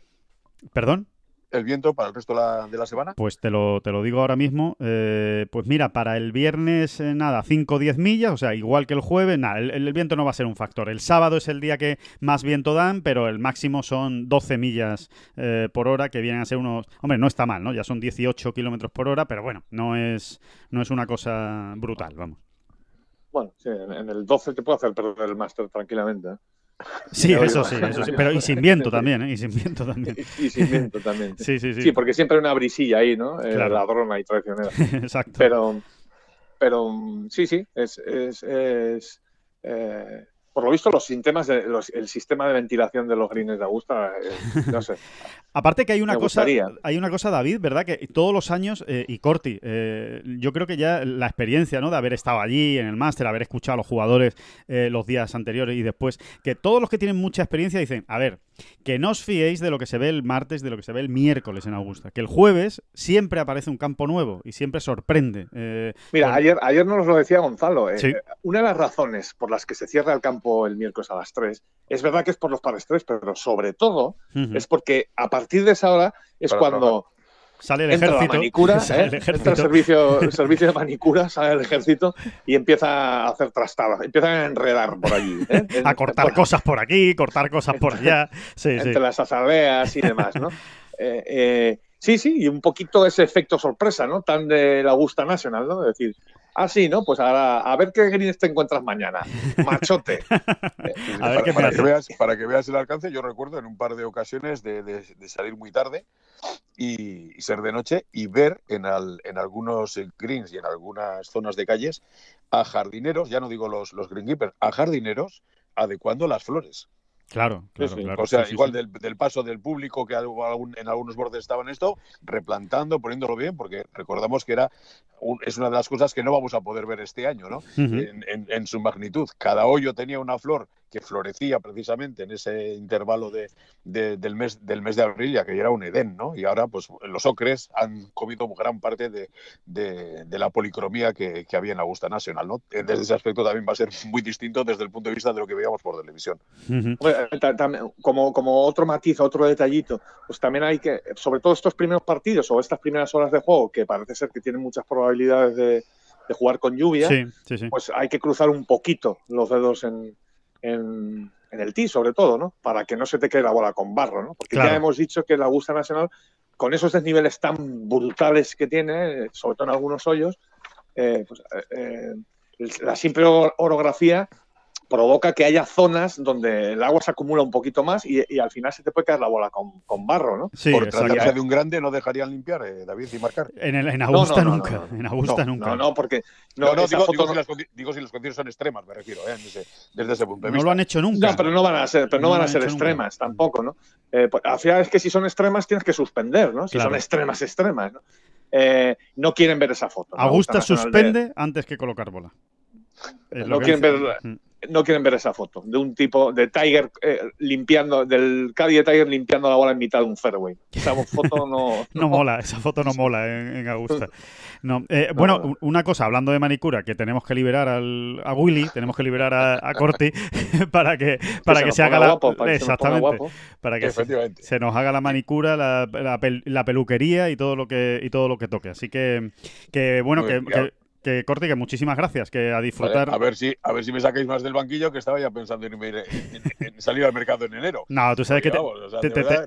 ¿Perdón? El viento para el resto de la, semana? Pues te lo, te lo digo ahora mismo. Eh, pues mira, para el viernes, eh, nada, 5 o 10 millas, o sea, igual que el jueves, nada, el, viento no va a ser un factor. El sábado es el día que más viento dan, pero el máximo son 12 millas eh, por hora, que vienen a ser unos... Hombre, no está mal, ¿no? Ya son 18 kilómetros por hora, pero bueno, no es, no es una cosa brutal, vamos. Bueno, sí, en el 12 te puede hacer perder el máster tranquilamente. Sí, eso sí, eso sí, pero y sin viento también, ¿eh? Y sin viento también. [LAUGHS] Y, sin viento también. Sí, sí, sí. Sí, porque siempre hay una brisilla ahí, ¿no? Eh, ladrona y traicionera. [LAUGHS] Exacto. Pero, pero sí, sí, es, es, es eh, por lo visto, los de, el sistema de ventilación de los greens de Augusta, eh, [LAUGHS] no sé. Aparte que hay una cosa, hay una cosa, David, ¿verdad? Que todos los años, eh, y Corti, eh, yo creo que ya la experiencia, ¿no? De haber estado allí en el máster, haber escuchado a los jugadores los días anteriores y después, que todos los que tienen mucha experiencia dicen, a ver, que no os fiéis de lo que se ve el martes, de lo que se ve el miércoles en Augusta, que el jueves siempre aparece un campo nuevo y siempre sorprende. Mira, ayer, ayer nos lo decía Gonzalo. Una de las razones por las que se cierra el campo el miércoles a las 3. Es verdad que es por los pares 3, pero sobre todo es porque a partir de esa hora es cuando sale el entra ejército, la manicura, [LAUGHS] ¿eh? entra el servicio, [LAUGHS] servicio de manicura, sale el ejército y empieza a hacer trastadas, empieza a enredar por allí. ¿eh? [LAUGHS] a cortar cosas por aquí, cortar cosas por allá. entre las asambleas y demás, ¿no? Eh, sí, sí, y un poquito ese efecto sorpresa, ¿no? Tan de la Augusta National, ¿no? Es decir, Ah, sí, ¿no? Pues ahora, a ver qué greens te encuentras mañana. Machote. [LAUGHS] para, que veas, para, que veas, el alcance, yo recuerdo en un par de ocasiones de, salir muy tarde y, ser de noche y ver en, en algunos greens y en algunas zonas de calles a jardineros, ya no digo los, los greenkeepers, a jardineros adecuando las flores. Claro, claro, claro. O sea, igual del, paso del público que en algunos bordes estaban esto, replantando, poniéndolo bien, porque recordamos que era es una de las cosas que no vamos a poder ver este año, ¿no? en, su magnitud. Cada hoyo tenía una flor que florecía precisamente en ese intervalo de, del, mes, del mes de abril, ya que era un Edén, ¿no? Y ahora, pues los ocres han comido gran parte de, de la policromía que, que, había en Augusta Nacional, ¿no? Desde ese aspecto también va a ser muy distinto desde el punto de vista de lo que veíamos por televisión. como, como otro matiz, otro detallito, pues también hay que, sobre todo estos primeros partidos o estas primeras horas de juego, que parece ser que tienen muchas probabilidades de, jugar con lluvia, pues hay que cruzar un poquito los dedos en, en, el tee, sobre todo, ¿no? Para que no se te quede la bola con barro, ¿no? Porque ya hemos dicho que la Augusta Nacional, con esos desniveles tan brutales que tiene, sobre todo en algunos hoyos, eh, pues, eh, eh, la simple orografía provoca que haya zonas donde el agua se acumula un poquito más y, al final se te puede caer la bola con, barro, ¿no? Sí, Por tratarse de un grande no dejarían limpiar, eh, David, y marcar. En, el, en Augusta nunca, en Augusta nunca. No, no, porque... No, digo, si las, digo, si las, condiciones son extremas, me refiero, eh, desde, ese punto de vista. No lo han hecho nunca. No, pero no van a ser, pero no, van a ser extremas tampoco, ¿no? Eh, pues, al final es que si son extremas tienes que suspender, ¿no? Si son extremas, extremas, ¿no? Eh, no quieren ver esa foto. Augusta suspende antes que colocar bola. no quieren ver... Mm no quieren ver esa foto de un tipo de Tiger eh, limpiando, del Caddy de Tiger limpiando la bola en mitad de un fairway. Esa [LAUGHS] foto no. no, mola, esa foto no mola en, Augusta. No. Eh, bueno, una cosa, hablando de manicura, que tenemos que liberar al, a Willy, tenemos que liberar a, Corti [LAUGHS] para que, para que, se, haga la. exactamente. para que se, nos haga la manicura, la, la, peluquería y todo lo que y todo lo que toque. Así que, que bueno, que que corte, que muchísimas gracias, que a disfrutar. a ver si, a ver si me sacáis más del banquillo, que estaba ya pensando en, salir al mercado en enero. No, tú sabes que te,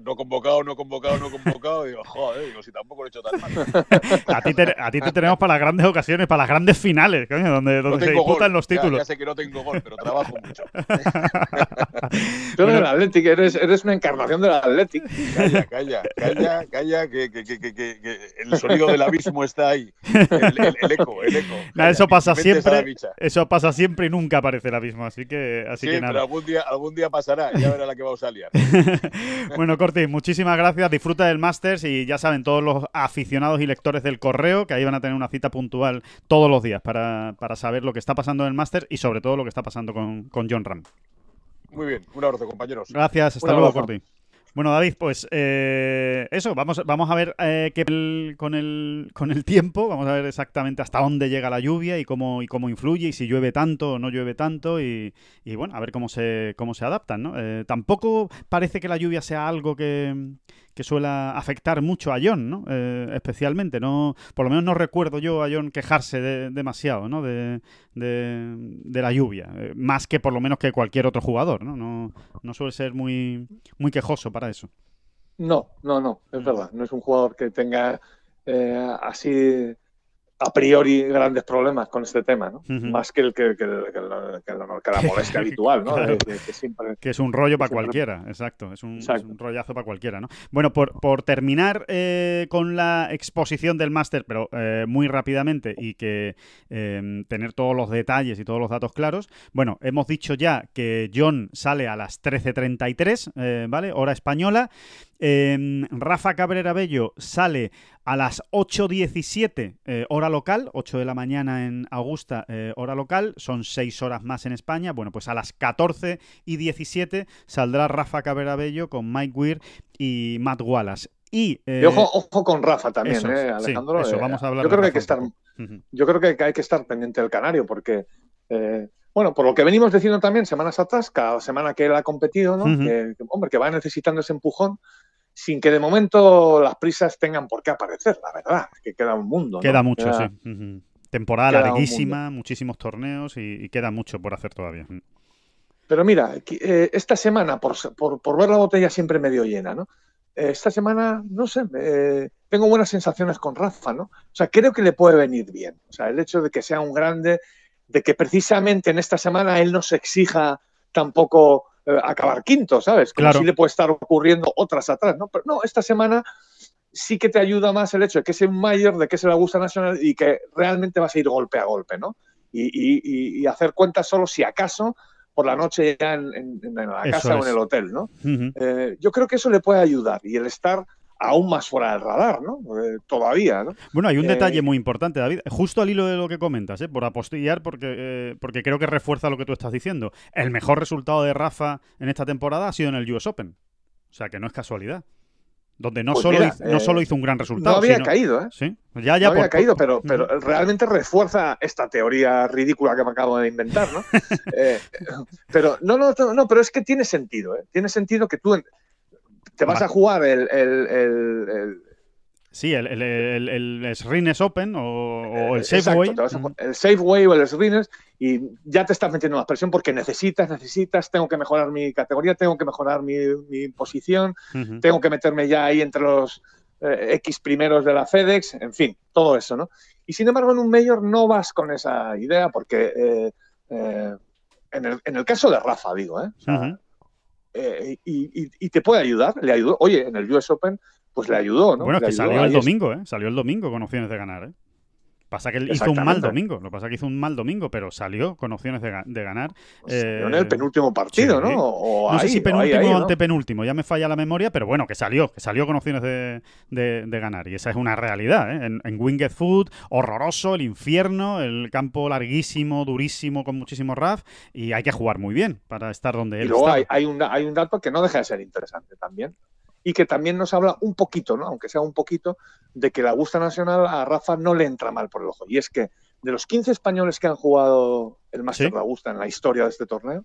no convocado, no convocado, no convocado, digo, joder, digo, si tampoco lo he hecho tan mal. [LAUGHS] a ti te, a ti te tenemos para las grandes ocasiones, para las grandes finales, coño, donde, donde se disputan los títulos. Ya, sé que no tengo gol, pero trabajo mucho. [LAUGHS] Tú eres el Athletic, eres, eres una encarnación del Athletic. Calla, calla, calla, calla, que, que, que, que, el sonido del abismo está ahí. el eco, el eco eso pasa siempre. Eso pasa siempre y nunca aparece el abismo, así que, así que nada. Pero algún día, algún día pasará, ya verá la que vamos a liar. [LAUGHS] bueno, Corti, muchísimas gracias. Disfruta del Masters y ya saben, todos los aficionados y lectores del correo que ahí van a tener una cita puntual todos los días para, saber lo que está pasando en el Masters y sobre todo lo que está pasando con, John Ram. Muy bien, un abrazo, compañeros. Gracias, hasta luego, Corti. Bueno, David, pues eh, eso, vamos, vamos a ver eh, qué con, el, con el tiempo, vamos a ver exactamente hasta dónde llega la lluvia y cómo, y cómo influye, y si llueve tanto o no llueve tanto, y, y bueno, a ver cómo se, cómo se adaptan, ¿no? Eh, tampoco parece que la lluvia sea algo que, que suele afectar mucho a John, ¿no? Eh, especialmente, no, por lo menos no recuerdo yo a John quejarse demasiado, ¿no? De, de, la lluvia, eh, más que por lo menos que cualquier otro jugador, ¿no? No, no suele ser muy, muy quejoso para eso. No, no, no, es verdad. No es un jugador que tenga eh, así a priori grandes problemas con este tema, ¿no? Más que el que, la, [LAUGHS] molestia habitual, ¿no? que, es un rollo para cualquiera, exacto. Es un, rollazo para cualquiera, ¿no? Bueno, por, por terminar eh, con la exposición del máster, pero eh, muy rápidamente y que em, tener todos los detalles y todos los datos claros. Bueno, hemos dicho ya que John sale a las 13.33, eh, ¿vale? Hora española. Rafa Cabrera Bello sale a las 8.17 eh, hora local, 8 de la mañana en Augusta, eh, hora local, son 6 horas más en España. Bueno, pues a las 14 y 17 saldrá Rafa Cabrera Bello con Mike Weir y Matt Wallace. Y, eh, ojo, con Rafa también, Alejandro. eso, vamos a hablar yo creo que hay que estar, yo creo que hay que estar pendiente del canario porque bueno, por lo que venimos diciendo también semanas atrás, cada semana que él ha competido, ¿no? que, hombre, que va necesitando ese empujón sin que de momento las prisas tengan por qué aparecer, la verdad, que queda un mundo. Queda mucho, sí. Temporada larguísima, muchísimos torneos y, queda mucho por hacer todavía. Pero mira, eh, esta semana, por, ver la botella siempre medio llena, ¿no? Eh, esta semana, no sé, tengo buenas sensaciones con Rafa, ¿no? O sea, creo que le puede venir bien. O sea, el hecho de que sea un grande, de que precisamente en esta semana él no se exija tampoco acabar quinto, ¿sabes? Como si le puede estar ocurriendo otras atrás, ¿no? Pero no, esta semana sí que te ayuda más el hecho de que es un mayor, de que se la gusta Nacional y que realmente vas a ir golpe a golpe, ¿no? Y, hacer cuentas solo si acaso por la noche ya en, la casa o en el hotel, ¿no? Eh, yo creo que eso le puede ayudar y el estar aún más fuera del radar, ¿no? Eh, todavía, ¿no? Bueno, hay un detalle eh, muy importante, David, justo al hilo de lo que comentas, ¿eh? por apostillar, porque, eh, porque creo que refuerza lo que tú estás diciendo. El mejor resultado de Rafa en esta temporada ha sido en el US Open. O sea, que no es casualidad. Donde no, pues solo, hizo, no solo hizo un gran resultado. No había caído, ¿eh? Sí, ya, ya no había caído, pero, pero realmente refuerza esta teoría ridícula que me acabo de inventar, ¿no? [LAUGHS] pero no, no, no, pero es que tiene sentido, ¿eh? Tiene sentido que tú te vas a jugar el, el, Sí, el, el, el, Srines Open o, el Safeway. el Safeway o el Srines y ya te estás metiendo más presión porque necesitas, necesitas, tengo que mejorar mi categoría, tengo que mejorar mi, posición, tengo que meterme ya ahí entre los eh, X primeros de la FedEx, en fin, todo eso, ¿no? Y sin embargo en un Mayor no vas con esa idea porque eh, eh, en, el, en, el, caso de Rafa, digo, ¿eh? Eh, y, te puede ayudar, le ayudó. Oye, en el US Open, pues le ayudó, ¿no? Bueno, es que salió el domingo, ¿eh? Salió el domingo con opciones de ganar, ¿eh? Pasa que él hizo un mal domingo, lo pasa que hizo un mal domingo, pero salió con opciones de, ganar. Pues en el penúltimo partido, ¿no? no sé si penúltimo o antepenúltimo, ya me falla la memoria, pero bueno, que salió, que salió con opciones de, ganar. Y esa es una realidad, ¿eh? En, en, Winged Food, horroroso, el infierno, el campo larguísimo, durísimo, con muchísimo RAF, y hay que jugar muy bien para estar donde él Y luego hay, hay, un, hay un dato que no deja de ser interesante también y que también nos habla un poquito, ¿no? aunque sea un poquito, de que la Augusta Nacional a Rafa no le entra mal por el ojo. Y es que de los 15 españoles que han jugado el Master de Augusta en la historia de este torneo,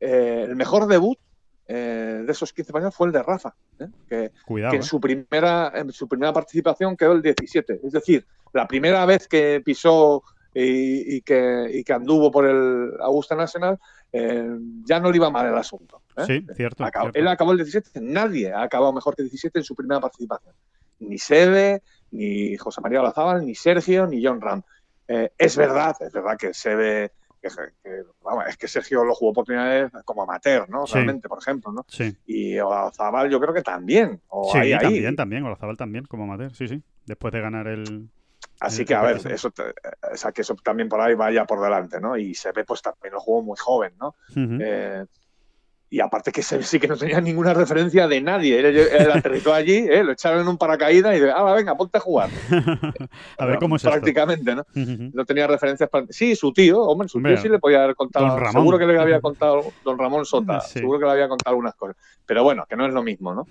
eh, el mejor debut eh, de esos 15 españoles fue el de Rafa, ¿eh? que, en, su primera, en su primera participación quedó el 17. Es decir, la primera vez que pisó y, que, que, anduvo por el Augusta Nacional, ya no le iba mal el asunto. ¿eh? Sí, cierto, Él acabó el 17, nadie ha acabado mejor que el 17 en su primera participación. Ni Sebe, ni José María Olazábal, ni Sergio, ni John Ram. Eh, es verdad, es verdad que Sebe, que, es que Sergio lo jugó oportunidades como amateur, ¿no? Realmente, por ejemplo, ¿no? Sí. Y Olazábal yo creo que también. sí, también, también, Olazábal también como amateur, sí, sí. Después de ganar el, Así que, a ver, eso, o sea, que eso también por ahí vaya por delante, ¿no? Y se ve, pues también lo jugó muy joven, ¿no? Y aparte que sí que no tenía ninguna referencia de nadie. Él, aterrizó allí, ¿eh? lo echaron en un paracaídas y dice, ah, venga, ponte a jugar. [LAUGHS] a ver cómo es Prácticamente, ¿no? No tenía referencias. Para... Sí, su tío, hombre, su tío sí le podía haber contado. Seguro que le había contado don Ramón Sota, seguro que le había contado algunas cosas. Pero bueno, que no es lo mismo, ¿no?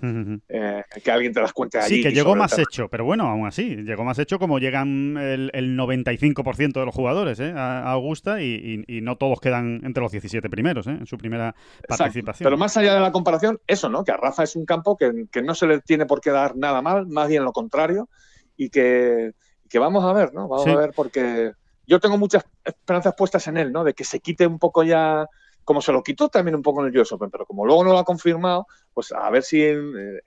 Eh, que alguien te las cuente allí. Sí, que llegó más hecho, pero bueno, aún así, llegó más hecho como llegan el, 95% de los jugadores ¿eh? a, Augusta y, no todos quedan entre los 17 primeros ¿eh? en su primera participación. Pero más allá de la comparación, eso, ¿no? Que a Rafa es un campo que, no se le tiene por qué dar nada mal, más bien lo contrario, y que, vamos a ver, ¿no? Vamos a ver porque yo tengo muchas esperanzas puestas en él, ¿no? De que se quite un poco ya, como se lo quitó también un poco en el US Open, pero como luego no lo ha confirmado, pues a ver si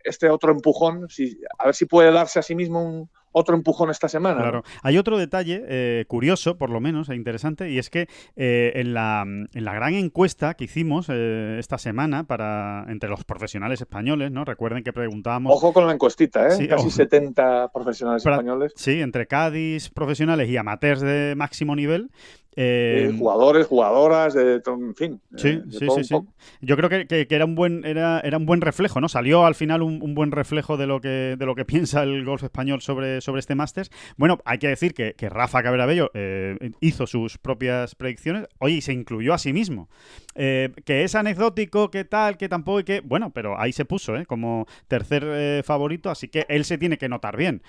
este otro empujón, si, a ver si puede darse a sí mismo un, otro empujón esta semana. Claro. Hay otro detalle eh, curioso, por lo menos, e interesante, y es que eh, en, la, en, la, gran encuesta que hicimos eh, esta semana para entre los profesionales españoles, ¿no? Recuerden que preguntábamos... Ojo con la encuestita, ¿eh? Casi 70 profesionales españoles. Sí, entre Cádiz profesionales y amateurs de máximo nivel. Eh, jugadores, jugadoras, de, en fin. Sí, sí, sí, sí, Yo creo que, era un buen era, era un buen reflejo, ¿no? Salió al final un, buen reflejo de lo que de lo que [LAUGHS] piensa el golf español sobre, sobre este Masters. Bueno, hay que decir que, Rafa Cabrera Bello eh, hizo sus propias predicciones, oye, y se incluyó a sí mismo. Eh, que es anecdótico, que tal, que tampoco, y que. Bueno, pero ahí se puso, ¿eh? Como tercer favorito, así que él se tiene que notar bien.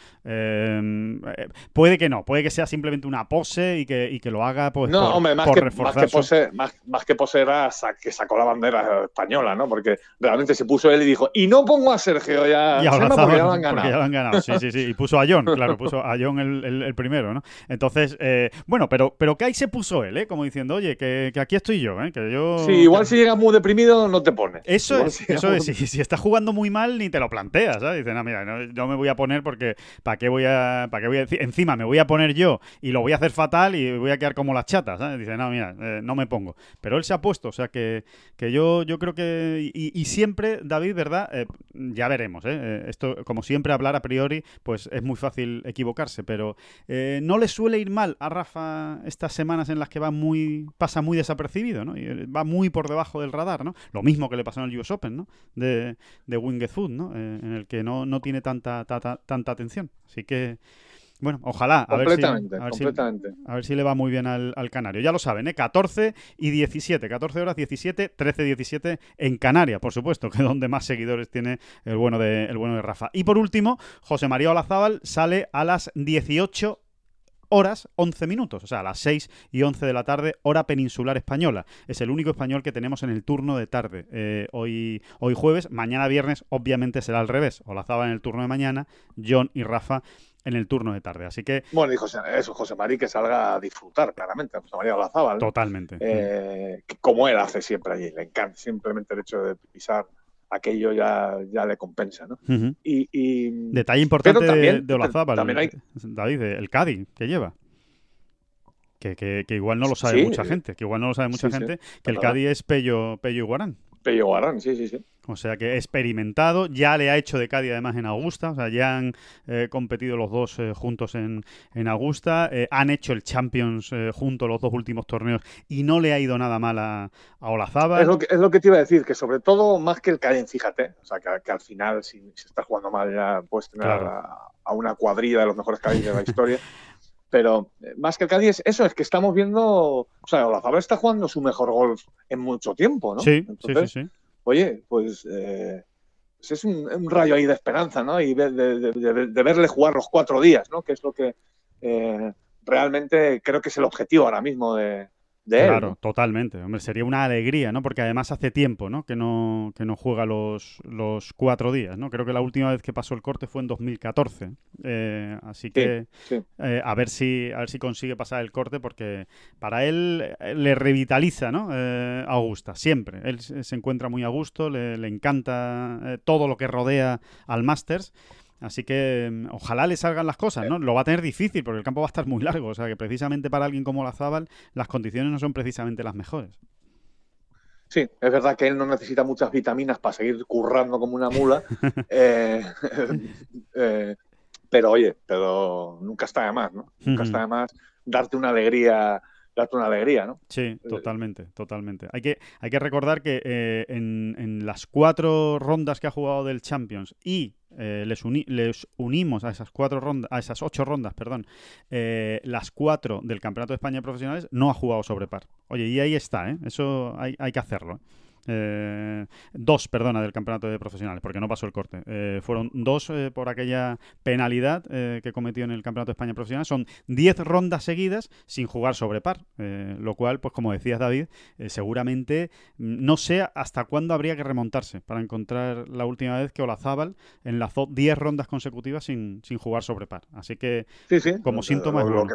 puede que no, puede que sea simplemente una pose y que, y que lo haga pues, no, hombre, más, que, más, que pose, más, que pose era que sacó la bandera española, ¿no? Porque realmente se puso él y dijo, y no pongo a Sergio ya, ya porque ya lo han ganado. ya lo han ganado, sí, sí, sí. Y puso a John, claro, puso a John el, primero, ¿no? Entonces, eh, bueno, pero, pero que ahí se puso él, ¿eh? Como diciendo, oye, que, aquí estoy yo, ¿eh? Que yo... Sí, igual si llegas muy deprimido no te pones. Eso es, eso es. Si, si, estás jugando muy mal ni te lo planteas, ¿sabes? Dices, no, mira, no, me voy a poner porque ¿para qué voy a, para qué voy a decir? Encima me voy a poner yo y lo voy a hacer fatal y voy a quedar como las chatas, ¿sabes? Dice, no, mira, eh, no me pongo. Pero él se ha puesto, o sea que, yo, yo creo que. Y, siempre, David, ¿verdad? Eh, ya veremos, ¿eh? Esto, como siempre, hablar a priori, pues es muy fácil equivocarse, pero no le suele ir mal a Rafa estas semanas en las que va muy. pasa muy desapercibido, ¿no? Y va muy por debajo del radar, ¿no? Lo mismo que le pasó en el US Open, ¿no? De, de Winged Food, ¿no? en el que no, no tiene tanta, tanta, tanta atención. Así que. Bueno, ojalá. A ver, si, a, ver a ver si le va muy bien al, Canario. Ya lo saben, ¿eh? 14 y 17. 14 horas 17, 13, 17 en Canarias, por supuesto, que es donde más seguidores tiene el bueno de, el bueno de Rafa. Y por último, José María Olazábal sale a las 18 horas 11 minutos, o sea, a las 6 y 11 de la tarde, hora peninsular española. Es el único español que tenemos en el turno de tarde. Eh, hoy, hoy jueves, mañana viernes, obviamente será al revés. Olazábal en el turno de mañana, John y Rafa en el turno de tarde. Así que. Bueno, y José, eso, José María que salga a disfrutar, claramente, José María Olazábal. Totalmente. Eh, como él hace siempre allí, le encanta. Simplemente el hecho de pisar aquello ya, ya le compensa, ¿no? y, Detalle importante de Olazábal, también hay... David, el Cádiz que lleva. Que, que, igual no lo sabe mucha gente, que igual no lo sabe mucha gente, que el Cádiz es Pello, Pello y Guarán. Pello Guarán, sí, sí, sí. O sea que experimentado, ya le ha hecho de Cádiz además en Augusta, o sea, ya han eh, competido los dos eh, juntos en, en Augusta, eh, han hecho el Champions juntos los dos últimos torneos y no le ha ido nada mal a, a Olazábal. Es lo, que, es lo que te iba a decir, que sobre todo más que el Cádiz, fíjate, o sea, que, al final si, se está jugando mal ya puedes tener a, una cuadrilla de los mejores Cádiz de la [LAUGHS] historia. Pero más que el Cádiz, eso es que estamos viendo, o sea, Olazábal está jugando su mejor golf en mucho tiempo, ¿no? Sí, sí, sí, sí oye, pues, eh, pues es un, rayo ahí de esperanza, ¿no? Y de, verle jugar los cuatro días, ¿no? Que es lo que eh, realmente creo que es el objetivo ahora mismo de, Claro, totalmente. Hombre, sería una alegría, ¿no? Porque además hace tiempo, ¿no? Que no, que no juega los, los cuatro días, ¿no? Creo que la última vez que pasó el corte fue en 2014. Eh, así que eh, a ver si a ver si consigue pasar el corte porque para él eh, le revitaliza, ¿no? Augusta, siempre. Él se encuentra muy a gusto, le, le encanta todo lo que rodea al Masters. Así que mm, ojalá le salgan las cosas, ¿no? Lo va a tener difícil porque el campo va a estar muy largo. O sea que precisamente para alguien como Lazábal las condiciones no son precisamente las mejores. Sí, es verdad que él no necesita muchas vitaminas para seguir currando como una mula. [LAUGHS] Eh, [LAUGHS] eh, pero oye, pero nunca está de más, ¿no? Nunca está de más darte una alegría darte una alegría, ¿no? Sí, totalmente, totalmente. Hay que, hay que recordar que eh, en, en, las cuatro rondas que ha jugado del Champions y eh, les, les, unimos a esas cuatro rondas, a esas ocho rondas, perdón, eh, las cuatro del Campeonato de España de Profesionales, no ha jugado sobre par. Oye, y ahí está, ¿eh? Eso hay, hay que hacerlo. Eh, dos, perdona, del campeonato de profesionales, porque no pasó el corte. Eh, fueron dos eh, por aquella penalidad que cometió en el campeonato de España profesional. Son diez rondas seguidas sin jugar sobre par, lo cual, pues como decías David, seguramente mm, no sé hasta cuándo habría que remontarse para encontrar la última vez que Olazábal enlazó diez rondas consecutivas sin, sin jugar sobre par. Así que, como síntoma... Lo, que,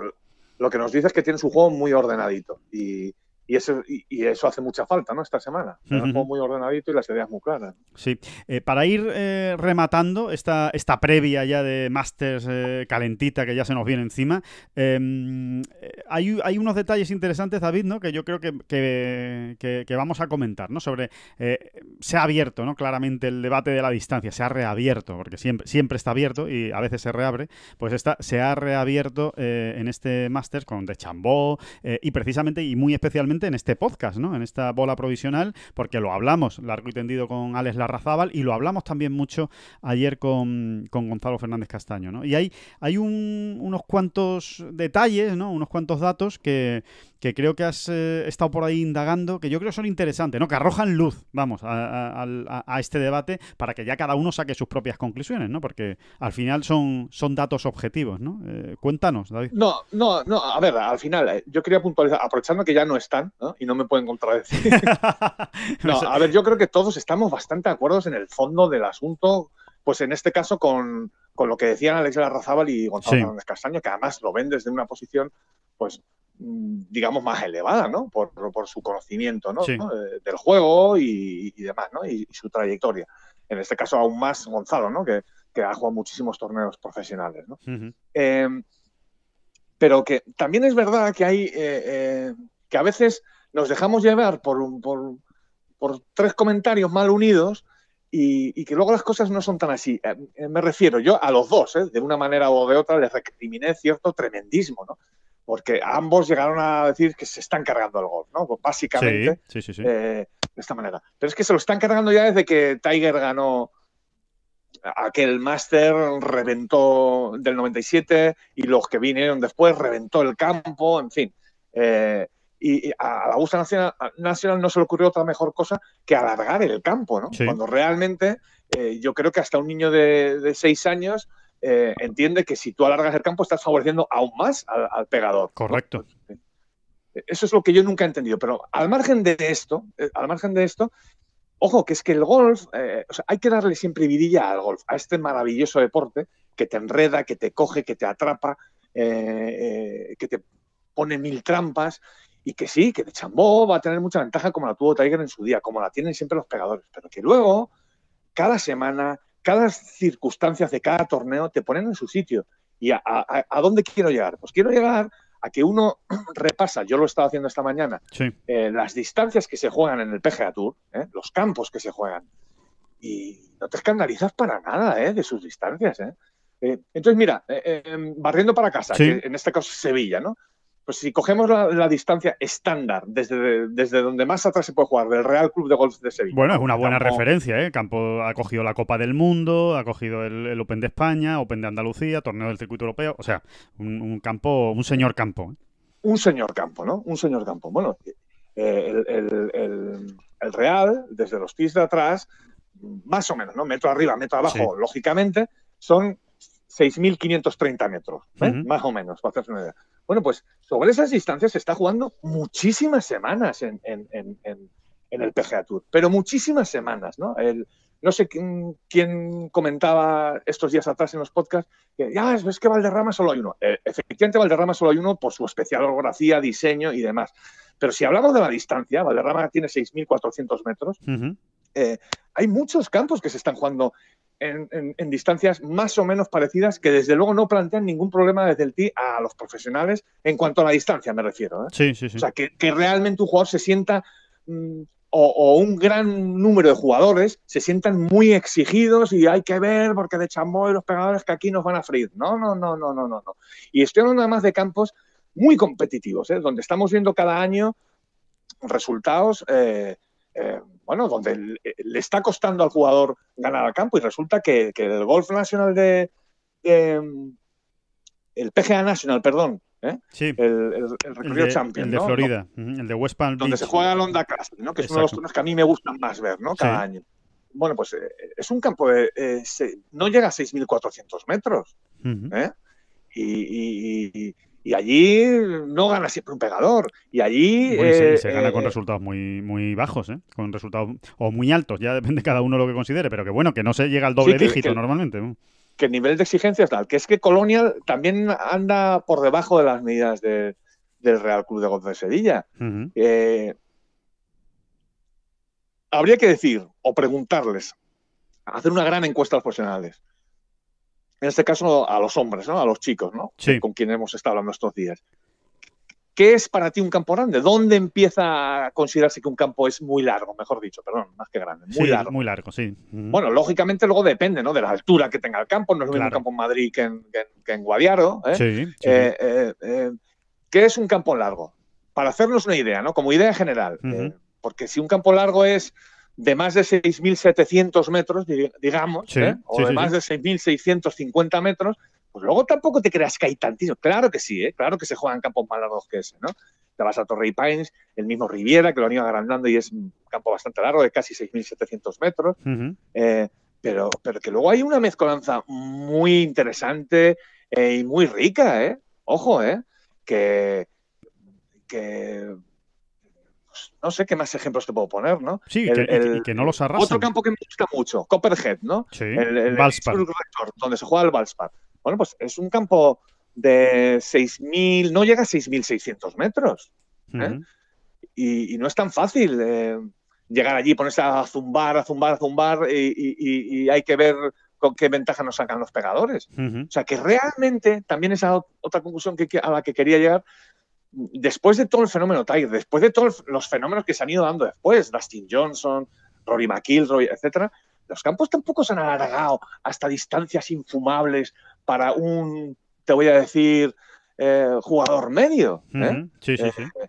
lo que nos dice es que tiene su juego muy ordenadito y y eso, y, eso hace mucha falta, ¿no? Esta semana. Un juego muy ordenadito y las ideas muy claras. Sí. Eh, para ir eh, rematando esta, esta previa ya de Masters eh, calentita que ya se nos viene encima, em, hay, hay, unos detalles interesantes, David, ¿no? Que yo creo que, que, vamos a comentar, ¿no? Sobre. se ha abierto, ¿no? Claramente el debate de la distancia, se ha reabierto, porque siempre, siempre está abierto y a veces se reabre. Pues está, se ha reabierto en este Masters con De Chambó y precisamente y muy especialmente en este podcast, ¿no? En esta bola provisional, porque lo hablamos largo y tendido con Alex Larrazábal y lo hablamos también mucho ayer con, Gonzalo Fernández Castaño, ¿no? Y hay, hay unos cuantos detalles, ¿no? Unos cuantos datos que, que creo que has eh, estado por ahí indagando, que yo creo son interesantes, ¿no? Que arrojan luz, vamos, a, este debate para que ya cada uno saque sus propias conclusiones, ¿no? Porque al final son, son datos objetivos, ¿no? Eh, cuéntanos, David. No, no, no, a ver, al final, eh, yo quería puntualizar, aprovechando que ya no están, ¿no? Y no me pueden contradecir. [LAUGHS] no, a ver, yo creo que todos estamos bastante de acuerdo en el fondo del asunto, pues en este caso con, lo que decían Alex Larrazábal y Gonzalo Fernández Castaño, que además lo ven desde una posición, pues digamos, más elevada, ¿no? Por, su conocimiento, ¿no? Del juego y, demás, ¿no? Y, su trayectoria. En este caso, aún más Gonzalo, ¿no? Que, ha jugado muchísimos torneos profesionales, ¿no? Em, pero que también es verdad que hay, eh, eh, que a veces nos dejamos llevar por, por, por tres comentarios mal unidos y, que luego las cosas no son tan así. Eh, me refiero yo a los dos, de una manera o de otra, les recriminé cierto tremendismo, ¿no? Porque ambos llegaron a decir que se están cargando el golf, ¿no? Pues básicamente, eh, de esta manera. Pero es que se lo están cargando ya desde que Tiger ganó aquel máster, reventó del 97 y los que vinieron después reventó el campo, en fin. Eh, y a la Augusta Nacional, no se le ocurrió otra mejor cosa que alargar el campo, ¿no? Cuando realmente eh, yo creo que hasta un niño de, de seis años eh, entiende que si tú alargas el campo estás favoreciendo aún más al, pegador. Correcto. Eso es lo que yo nunca he entendido. Pero al margen de esto, eh, al margen de esto, ojo, que es que el golf, eh, hay que darle siempre vidilla al golf, a este maravilloso deporte que te enreda, que te coge, que te atrapa, que te pone mil trampas y que sí, que de chambó va a tener mucha ventaja como la tuvo Tiger en su día, como la tienen siempre los pegadores, pero que luego, cada semana, cada circunstancia de cada torneo te ponen en su sitio. ¿Y a, dónde quiero llegar? Pues quiero llegar a que uno [CLEARS THROAT] repasa, yo lo he estado haciendo esta mañana, eh, las distancias que se juegan en el PGA Tour, ¿eh? los campos que se juegan, y no te escandalizas para nada ¿eh? de sus distancias. entonces, mira, barriendo para casa, que en este caso Sevilla, ¿no? Pues si cogemos la, distancia estándar desde, desde donde más atrás se puede jugar, del Real Club de Golf de Sevilla. Bueno, es una buena referencia, ¿eh? Campo ha cogido la Copa del Mundo, ha cogido el, Open de España, Open de Andalucía, Torneo del Circuito Europeo, o sea, un, campo, un señor campo. ¿eh? Un señor campo, ¿no? Un señor campo. Bueno, eh, el, Real, desde los pies de atrás, más o menos, ¿no? Metro arriba, metro abajo, lógicamente, son 6.530 metros, ¿eh? más o menos, para hacerse una idea. Bueno, pues sobre esas distancias se está jugando muchísimas semanas en, el PGA Tour, pero muchísimas semanas, ¿no? no sé quién, comentaba estos días atrás en los podcasts que ya es, que Valderrama solo hay uno. Eh, efectivamente, Valderrama solo hay uno por su especial orografía, diseño y demás. Pero si hablamos de la distancia, Valderrama tiene 6.400 metros. Eh, hay muchos campos que se están jugando en, distancias más o menos parecidas que desde luego no plantean ningún problema desde el tee a los profesionales en cuanto a la distancia, me refiero. ¿eh? Sí, sí, sí. O sea, que, realmente un jugador se sienta mm, o, un gran número de jugadores se sientan muy exigidos y hay que ver porque de chambó y los pegadores que aquí nos van a freír. No, no, no, no, no, no. Y estoy hablando además de campos muy competitivos, ¿eh? donde estamos viendo cada año resultados, eh, eh, bueno, donde le, está costando al jugador ganar al campo y resulta que, el Golf Nacional de, el PGA National, perdón, ¿eh? Sí. El, el, recorrido Champion. El de Florida, el de West Palm Donde se juega el Honda Classic, ¿no? que es uno de los turnos que a mí me gustan más ver, ¿no? Cada año. Bueno, pues eh, es un campo de. Eh, no llega a 6.400 metros. ¿eh? y, y, allí no gana siempre un pegador. Y allí. se, gana con resultados muy, muy bajos, ¿eh? Con resultados. O muy altos, ya depende cada uno lo que considere, pero que bueno, que no se llega al doble dígito normalmente que el nivel de exigencia es tal, que es que Colonial también anda por debajo de las medidas del Real Club de Golf de Sevilla. Eh, habría que decir o preguntarles, hacer una gran encuesta a los profesionales. En este caso a los hombres, ¿no? A los chicos, ¿no? Con quienes hemos estado hablando estos días. ¿Qué es para ti un campo grande? ¿Dónde empieza a considerarse que un campo es muy largo? Mejor dicho, perdón, más que grande. Muy largo. Muy largo, sí. Bueno, lógicamente luego depende ¿no? de la altura que tenga el campo. No es lo mismo un campo en Madrid que en, que Guadiaro. ¿eh? Sí, eh, eh, ¿Qué es un campo largo? Para hacernos una idea, ¿no? Como idea general. porque si un campo largo es de más de 6.700 metros, digamos, o de más de 6.650 metros, pues luego tampoco te creas que hay tantísimo. Claro que sí, ¿eh? claro que se juegan campos más largos que ese, ¿no? Te vas a Torrey Pines, el mismo Riviera, que lo han ido agrandando y es un campo bastante largo, de casi 6.700 metros. Eh, pero, pero que luego hay una mezcolanza muy interesante eh, y muy rica, ¿eh? Ojo, ¿eh? Que, que pues, no sé qué más ejemplos te puedo poner, ¿no? Sí, el, que, no los arrasan. Otro campo que me gusta mucho, Copperhead, ¿no? Sí, el, el donde se juega el Valspar. Bueno, pues es un campo de 6.000, no llega a 6.600 metros. ¿eh? y, no es tan fácil eh, llegar allí, ponerse a zumbar, a zumbar, a zumbar y, hay que ver con qué ventaja nos sacan los pegadores. O sea, que realmente también esa otra conclusión que, a la que quería llegar, después de todo el fenómeno Tiger, después de todos los fenómenos que se han ido dando después, Dustin Johnson, Rory McIlroy, etcétera, los campos tampoco se han alargado hasta distancias infumables para un, te voy a decir, eh, jugador medio. ¿eh? Sí, sí, sí. Eh,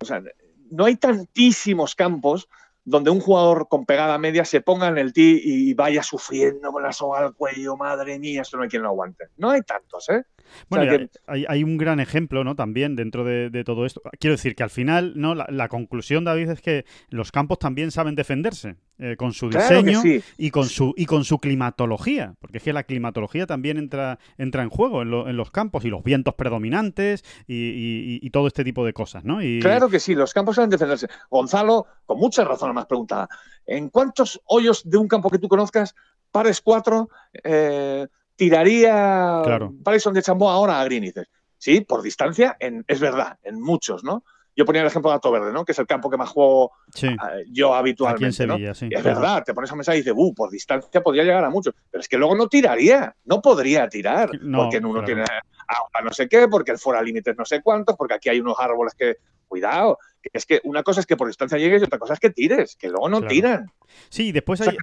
o sea, no hay tantísimos campos donde un jugador con pegada media se ponga en el tee y vaya sufriendo con la soga al cuello, madre mía, esto no hay quien lo aguante. No hay tantos, ¿eh? Bueno, hay, un gran ejemplo, ¿no? También dentro de, todo esto. Quiero decir que al final, ¿no? La, conclusión, David, es que los campos también saben defenderse eh, con su diseño y con su y con su climatología, porque es que la climatología también entra entra en juego en, los campos y los vientos predominantes y, todo este tipo de cosas, ¿no? Claro que sí, los campos saben defenderse. Gonzalo, con mucha razón, más preguntada. ¿En cuántos hoyos de un campo que tú conozcas pares cuatro? Eh, tiraría claro. de Chambó ahora a Green. sí, por distancia, en, es verdad, en muchos, ¿no? Yo ponía el ejemplo de Alto Verde, ¿no? Que es el campo que más juego eh, yo habitualmente. Aquí en Sevilla, sí. Y es verdad, te pones a mesa y dices, uh, por distancia podría llegar a muchos. Pero es que luego no tiraría, no podría tirar. porque uno tiene agua no sé qué, porque el fuera límites no sé cuántos, porque aquí hay unos árboles que. Cuidado, es que una cosa es que por distancia llegues y otra cosa es que tires, que luego no tiran. Sí, después hay...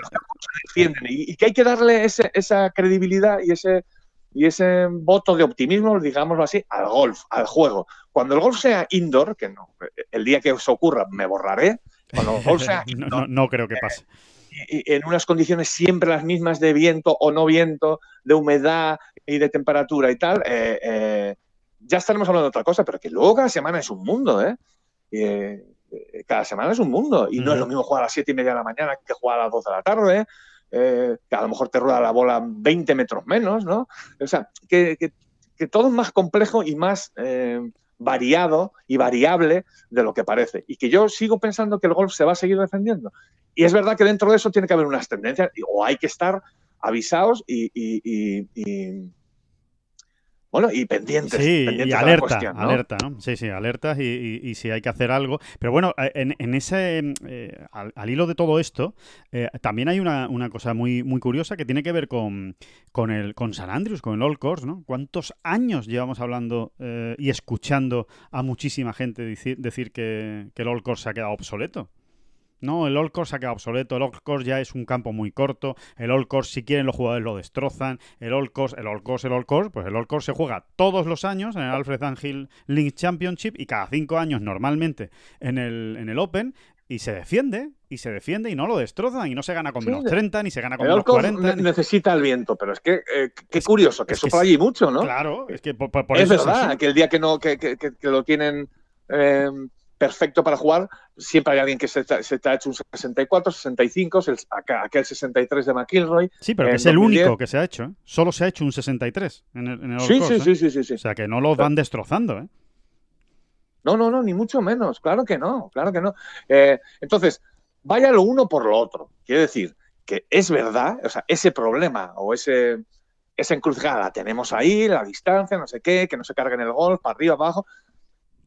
y, que hay que darle esa credibilidad y ese, y ese voto de optimismo, digámoslo así, al golf, al juego. Cuando el golf sea indoor, que no, el día que eso ocurra me borraré, cuando el golf sea [LAUGHS] no, creo que pase. y en unas condiciones siempre las mismas de viento o no viento, de humedad y de temperatura y tal, eh, eh, ya estaremos hablando de otra cosa, pero que luego cada semana es un mundo, ¿eh? Eh, cada semana es un mundo y no es lo mismo jugar a las 7 y media de la mañana que jugar a las 2 de la tarde, eh, que a lo mejor te rueda la bola 20 metros menos, ¿no? O sea, que, todo es más complejo y más eh, variado y variable de lo que parece. Y que yo sigo pensando que el golf se va a seguir defendiendo. Y es verdad que dentro de eso tiene que haber unas tendencias o hay que estar avisados y bueno, y pendientes. Sí, y alerta, alerta, ¿no? Sí, sí, alertas y, si hay que hacer algo. Pero bueno, eh, en, ese, eh, al, hilo de todo esto, eh, también hay una, cosa muy, muy curiosa que tiene que ver con, con, el, con San Andrews, con el Old Course, ¿no? ¿Cuántos años llevamos hablando y escuchando a muchísima gente decir, decir que, que el Old Course se ha quedado obsoleto? No, el Old Course ha quedado obsoleto. El Old Course ya es un campo muy corto. El Old Course, si quieren, los jugadores lo destrozan. El Old Course, el Old Course, el Old Course. Pues el Old Course se juega todos los años en el Alfred Angel Link Championship y cada cinco años normalmente en el, en el Open. Y se defiende, y se defiende, y no lo destrozan, y no se gana con menos 30, ni se gana con menos Old Course 40. ne- ni- necesita el viento, pero es que eh, qué curioso, que es sopla sí. allí mucho, ¿no? Claro, es que por, por- es eso verdad así. que el día que no que- que lo tienen eh, perfecto para jugar, siempre hay alguien que se, te- se te ha hecho un 64, 65, el- aquel 63 de McIlroy. Sí, pero que es el 2010. único que se ha hecho. ¿eh? Solo se ha hecho un 63 en el, en el Sí, Course, sí, ¿eh? sí, sí, sí, sí. O sea, que no los van destrozando, ¿eh? No, no, no, ni mucho menos. Claro que no, claro que no. Eh, entonces, vaya lo uno por lo otro. Quiere decir que es verdad, o sea, ese problema o ese, esa encrucijada la tenemos ahí, la distancia, no sé qué, que no se cargue en el golf, para arriba, abajo.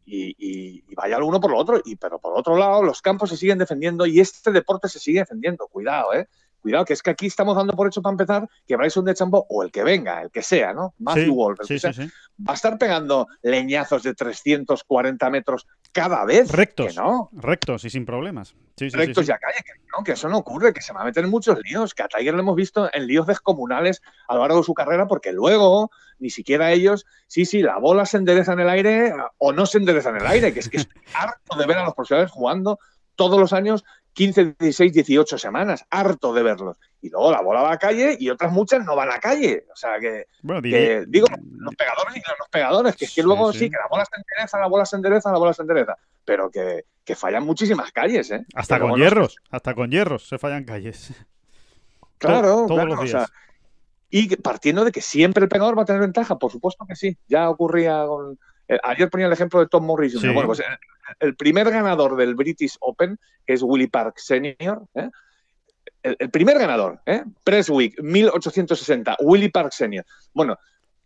Y, y- y vaya lo uno por lo otro. Y, pero por otro lado, los campos se siguen defendiendo y este deporte se sigue defendiendo. Cuidado, ¿eh? Cuidado, que es que aquí estamos dando por hecho para empezar que Bryson de Chambo, o el que venga, el que sea, ¿no? Matthew Sí, Wolff, el sí, que sea, sí, va a estar pegando leñazos de 340 metros cada vez. Rectos. Que no. Rectos y sin problemas. Sí, sí, sí, Rectos y a calle, que no, que eso no ocurre, que se va a meter en muchos líos, que a Tiger lo hemos visto en líos descomunales a lo largo de su carrera, porque luego ni siquiera ellos, sí, sí, la bola se endereza en el aire o no se endereza en el aire, que es que estoy [LAUGHS] harto de ver a los profesionales jugando todos los años 15, 16, 18 semanas, harto de verlos. Y luego la bola va a calle y otras muchas no van a calle. O sea que Bueno, que, diría- digo, los pegadores y los pegadores, que es que Sí, luego sí. sí. que la bola se endereza, la bola se endereza, la bola se endereza, pero que, que fallan muchísimas calles, ¿eh? hasta Que con no- hierros, hasta con hierros se fallan calles. Claro, todos claro, los o días. sea, y partiendo de que siempre el pegador va a tener ventaja, por supuesto que sí. Ya ocurría con. eh, ayer ponía el ejemplo de Tom Morris. Sí. Bueno, pues el, el primer ganador del British Open, que es Willie Park Senior, ¿eh? el, el primer ganador, ¿eh? Presswick, 1860, Willie Park Senior. Bueno,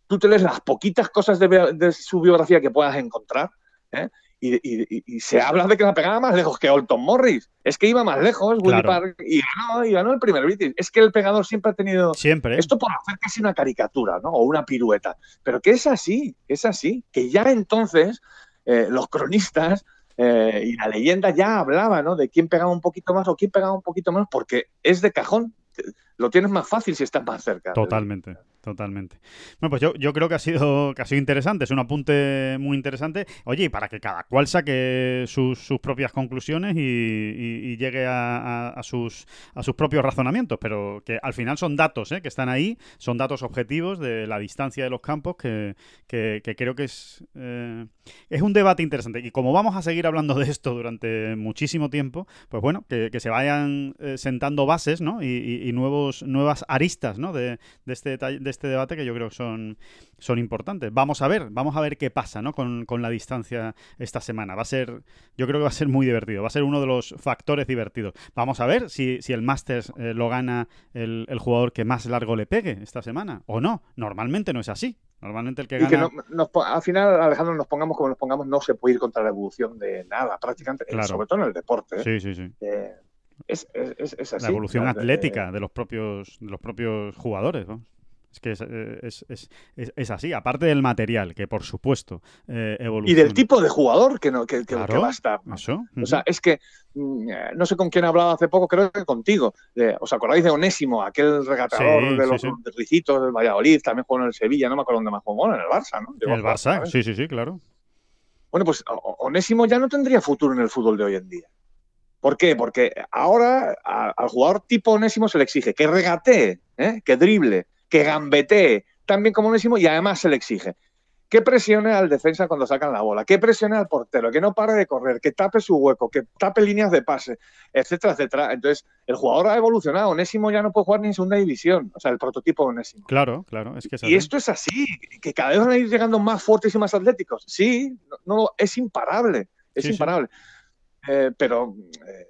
tú te lees las poquitas cosas de, su biografía que puedas encontrar, ¿eh? Y, y- y- se habla de que la pegaba más lejos que Olton Morris. Es que iba más lejos, Claro. Park, y ganó, y ganó el primer British. Es que el pegador siempre ha tenido Siempre. esto por hacer casi una caricatura, ¿no? O una pirueta. Pero que es así, es así. Que ya entonces eh, los cronistas eh, y la leyenda ya hablaba, ¿no? De quién pegaba un poquito más o quién pegaba un poquito menos, porque es de cajón. Lo tienes más fácil si estás más cerca. Totalmente, totalmente. Bueno, pues yo, yo creo que ha sido que ha sido interesante, es un apunte muy interesante. Oye, y para que cada cual saque sus, sus propias conclusiones y, llegue a, sus, a sus propios razonamientos, pero que al final son datos ¿eh? que están ahí, son datos objetivos de la distancia de los campos que, que- creo que es, eh, es un debate interesante. Y como vamos a seguir hablando de esto durante muchísimo tiempo, pues bueno, que, se vayan eh, sentando bases ¿no? y, nuevos, nuevas aristas ¿no? de, de este, de este debate que yo creo que son, son importantes. Vamos a ver, vamos a ver qué pasa ¿no? con, con la distancia esta semana. Va a ser, yo creo que va a ser muy divertido, va a ser uno de los factores divertidos. Vamos a ver si, si el Masters eh, lo gana el, el jugador que más largo le pegue esta semana o no. Normalmente no es así. Normalmente el que Y que gana... no- nos po- al final, Alejandro, nos pongamos como nos pongamos, no se puede ir contra la evolución de nada, prácticamente, eh, Claro. sobre todo en el deporte. ¿eh? Sí, sí, sí. Eh, es, es- es- así. la evolución atlética de los propios de los propios jugadores ¿no? Es que es, eh, es, es- es- es así aparte del material que por supuesto eh, Y evoluciona del tipo de jugador que, no, que, que- Claro, que va a estar. O sea, es que mm, eh, no sé con quién hablaba hace poco, creo que contigo. De- ¿Os acordáis de Onésimo, aquel regatador Sí, de los sí. Ricitos del Valladolid? También jugó en el Sevilla, no me acuerdo dónde más jugó, en el Barça, ¿no? A el Barça sí sí sí claro Bueno, pues Onésimo ya no tendría futuro en el fútbol de hoy en día. ¿Por qué? Porque ahora a- al jugador tipo Onésimo se le exige que regatee, ¿eh? que drible, que gambetee, también como Onésimo, y además se le exige que presione al defensa cuando sacan la bola, que presione al portero, que no pare de correr, que tape su hueco, que tape líneas de pase, etcétera, etcétera. Entonces, el jugador ha evolucionado. Onésimo ya no puede jugar ni en segunda división, o sea, el prototipo de Onésimo. claro claro es que es Y así. esto es así, que cada vez van a ir llegando más fuertes y más atléticos. Sí, no, no, es imparable, es Sí, sí. imparable. Eh, pero, eh,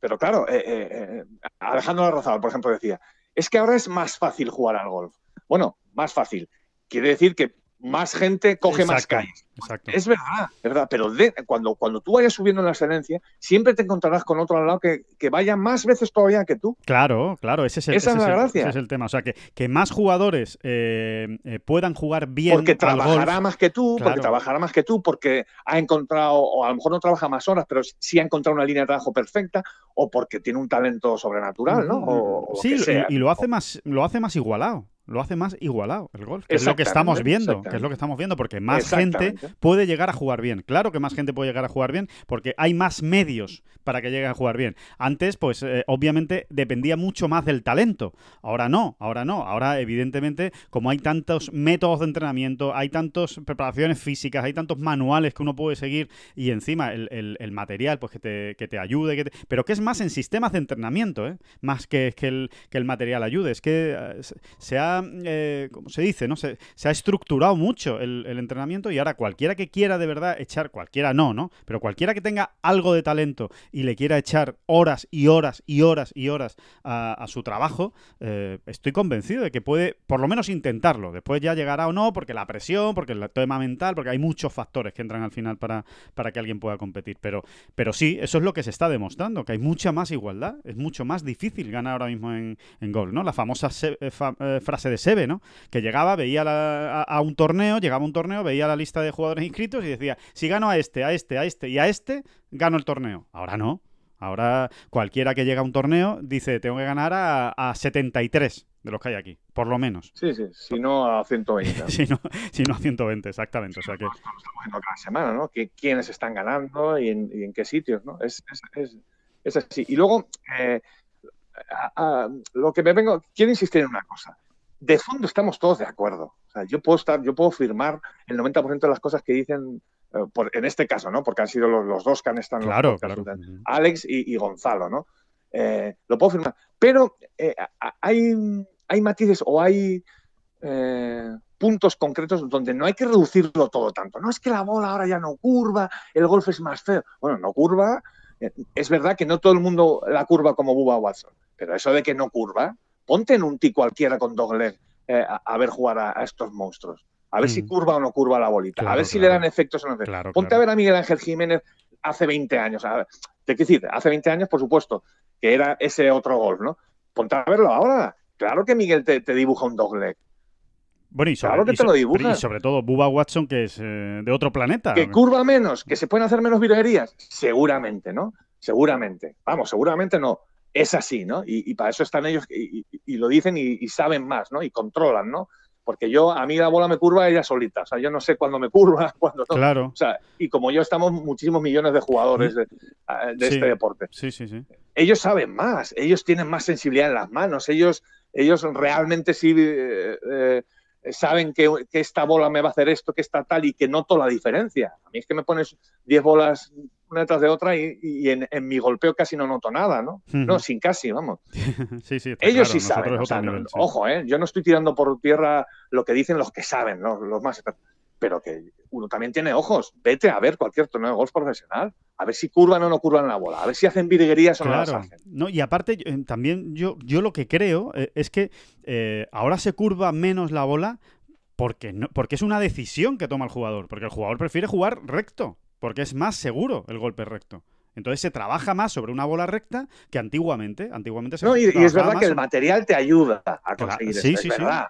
pero claro, eh, Alejandro Larrazabal, por ejemplo, decía, es que ahora es más fácil jugar al golf. Bueno, más fácil. Quiere decir que más gente coge más calles. Exacto. Es verdad, es verdad, pero de- cuando, cuando tú vayas subiendo en la excelencia, siempre te encontrarás con otro al lado que, que vaya más veces todavía que tú. Claro, claro, ese es el, Esa ese es la el- gracia. ese es el tema. O sea, que, que más jugadores eh, eh, puedan jugar bien Porque trabajará golf. más que tú, Claro. porque trabajará más que tú, porque ha encontrado, o a lo mejor no trabaja más horas, pero sí ha encontrado una línea de trabajo perfecta, o porque tiene un talento sobrenatural, ¿no? O, o sí, y- y, lo hace más, lo hace más igualado. Lo hace más igualado el golf, que es lo que estamos viendo, que es lo que estamos viendo, porque más gente puede llegar a jugar bien. Claro que más gente puede llegar a jugar bien, porque hay más medios para que lleguen a jugar bien. Antes, pues, eh, obviamente, dependía mucho más del talento. Ahora no, ahora no. Ahora, evidentemente, como hay tantos métodos de entrenamiento, hay tantas preparaciones físicas, hay tantos manuales que uno puede seguir y encima el, el- el material, pues, que te, que te ayude, que te- pero que es más en sistemas de entrenamiento, ¿eh? Más que, que, el, que el material ayude. Es que eh, se- se ha, eh, ¿cómo se dice? ¿no? Se, ha estructurado mucho el, entrenamiento y ahora cualquiera que quiera de verdad echar, cualquiera no, ¿no? Pero cualquiera que tenga algo de talento y le quiera echar horas y horas y horas y horas a, su trabajo, eh, estoy convencido de que puede por lo menos intentarlo. Después ya llegará o no, porque la presión, porque el tema mental, porque hay muchos factores que entran al final para, para que alguien pueda competir. Pero, pero sí, eso es lo que se está demostrando, que hay mucha más igualdad. Es mucho más difícil ganar ahora mismo en, golf, ¿no? La famosa eh, eh, frase de Sebe, ¿no? Que llegaba, veía la- a, a un torneo, llegaba a un torneo, veía la lista de jugadores inscritos y decía, si gano a este, a este, a este y a este, gano el torneo. Ahora no. Ahora cualquiera que llega a un torneo dice, tengo que ganar a, a 73 de los que hay aquí, por lo menos. Sí, sí, si no a 120. [LAUGHS] Si no, si no a 120, exactamente. O sea que... estamos viendo cada semana, ¿no? Que, quiénes están ganando y en, y en qué sitios, ¿no? Es, es, es, es así. Y luego, eh, a- a- lo que me vengo, quiero insistir en una cosa. De fondo estamos todos de acuerdo. O sea, yo puedo estar, yo puedo firmar el 90% de las cosas que dicen, eh, por, en este caso, ¿no? Porque han sido los, los dos que han estado Claro, claro. Alex y, y Gonzalo, ¿no? Eh, lo puedo firmar. Pero eh, hay, hay matices o hay eh, puntos concretos donde no hay que reducirlo todo tanto. No es que la bola ahora ya no curva, el golf es más feo. Bueno, no curva. Es verdad que no todo el mundo la curva como Bubba Watson, pero eso de que no curva, ponte en un tee cualquiera con dogleg eh, a, a ver jugar a, a estos monstruos. A ver si Mm. curva o no curva la bolita. Claro, a ver si le dan efectos o no. Claro, Ponte a ver a Miguel Ángel Jiménez hace 20 años. A ver, te quiero decir, hace 20 años, por supuesto, que era ese otro golf, ¿no? Ponte a verlo ahora. Claro que Miguel te, te dibuja un dogleg. Bueno, y sobre, Claro que y te lo dibuja. y sobre todo Bubba Watson, que es eh, de otro planeta. ¿Que curva menos? ¿Que se pueden hacer menos virguerías? Seguramente, ¿no? Seguramente. Vamos, seguramente no. Es así, ¿no? Y, y para eso están ellos y, lo dicen y, saben más, ¿no? Y controlan, ¿no? Porque yo, a mí la bola me curva ella solita. O sea, yo no sé cuándo me curva, [LAUGHS] cuándo no. Claro. O sea, y como yo estamos muchísimos millones de jugadores de, de Sí. este deporte. Sí, sí, sí. Ellos saben más, ellos tienen más sensibilidad en las manos, ellos, ellos realmente sí eh, eh, saben que, que esta bola me va a hacer esto, que está tal y que noto la diferencia. A mí es que me pones 10 bolas una detrás de otra y, y en, en mi golpeo casi no noto nada, ¿no? No, sin casi, vamos. [LAUGHS] sí, sí, Ellos claro, sí saben. o sea, no- nivel, sí. Ojo, ¿eh? yo no estoy tirando por tierra lo que dicen los que saben, ¿no? los más. Pero que uno también tiene ojos. Vete a ver cualquier torneo de golf profesional. A ver si curvan o no curvan la bola. A ver si hacen virguerías o no las Claro. hacen. No, y aparte, eh, también yo, yo lo que creo eh, es que eh, ahora se curva menos la bola porque, no, porque es una decisión que toma el jugador. Porque el jugador prefiere jugar recto. Porque es más seguro el golpe recto. Entonces se trabaja más sobre una bola recta que antiguamente. Antiguamente se No, y, y es verdad que el material te ayuda a Claro, conseguir sí, eso. sí, es sí. verdad.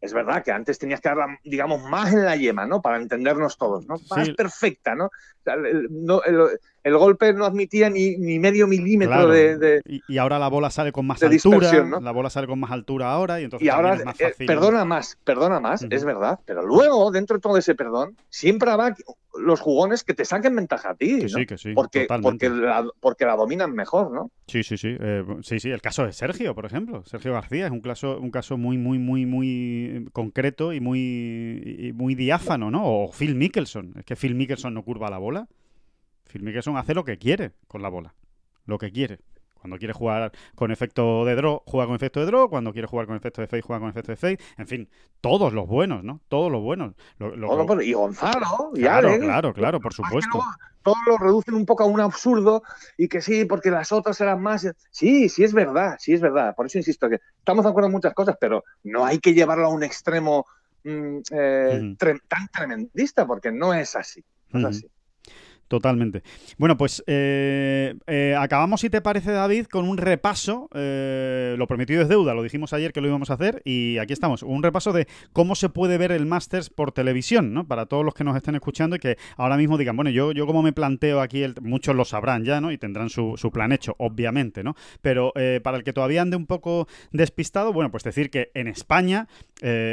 Es verdad que antes tenías que darla, digamos, más en la yema, ¿no? Para entendernos todos, ¿no? Más perfecta, ¿no? O sea, el, no- el- el golpe no admitía ni, ni medio milímetro Claro. de, de- Y, y ahora la bola sale con más altura. La bola sale con más altura ahora y entonces Y ahora, es más eh, fácil. perdona más, perdona más, es verdad. Pero luego, dentro de todo ese perdón, siempre habrá los jugones que te saquen ventaja a ti, Que ¿no? sí, que sí. porque, porque, la, porque la dominan mejor, ¿no? Sí, sí, sí. Eh, sí, sí. El caso de Sergio, por ejemplo. Sergio García es un caso, un caso muy, muy, muy, muy concreto y muy, y muy diáfano, ¿no? O Phil Mickelson. Es que Phil Mickelson no curva la bola. Phil Mickelson hace lo que quiere con la bola. Lo que quiere. Cuando quiere jugar con efecto de draw, juega con efecto de draw. Cuando quiere jugar con efecto de fade, juega con efecto de fade. En fin, todos los buenos, ¿no? Todos los buenos. Lo- lo- Todo por- y Gonzalo, claro, claro, claro, por supuesto. Todos lo reducen un poco a un absurdo y que sí, porque las otras eran más. Sí, sí es verdad, sí es verdad. Por eso insisto que estamos de acuerdo en muchas cosas, pero no hay que llevarlo a un extremo mm, eh, tan tremendista, porque no es así. No es así. Totalmente. Bueno, pues eh, eh, acabamos, si te parece, David, con un repaso. Eh, lo prometido es deuda, lo dijimos ayer que lo íbamos a hacer y aquí estamos. Un repaso de cómo se puede ver el Masters por televisión, ¿no? Para todos los que nos estén escuchando y que ahora mismo digan, bueno, yo, yo como me planteo aquí, el, muchos lo sabrán ya, ¿no? Y tendrán su, su plan hecho, obviamente, ¿no? Pero para el que todavía ande un poco despistado, bueno, pues decir que en España,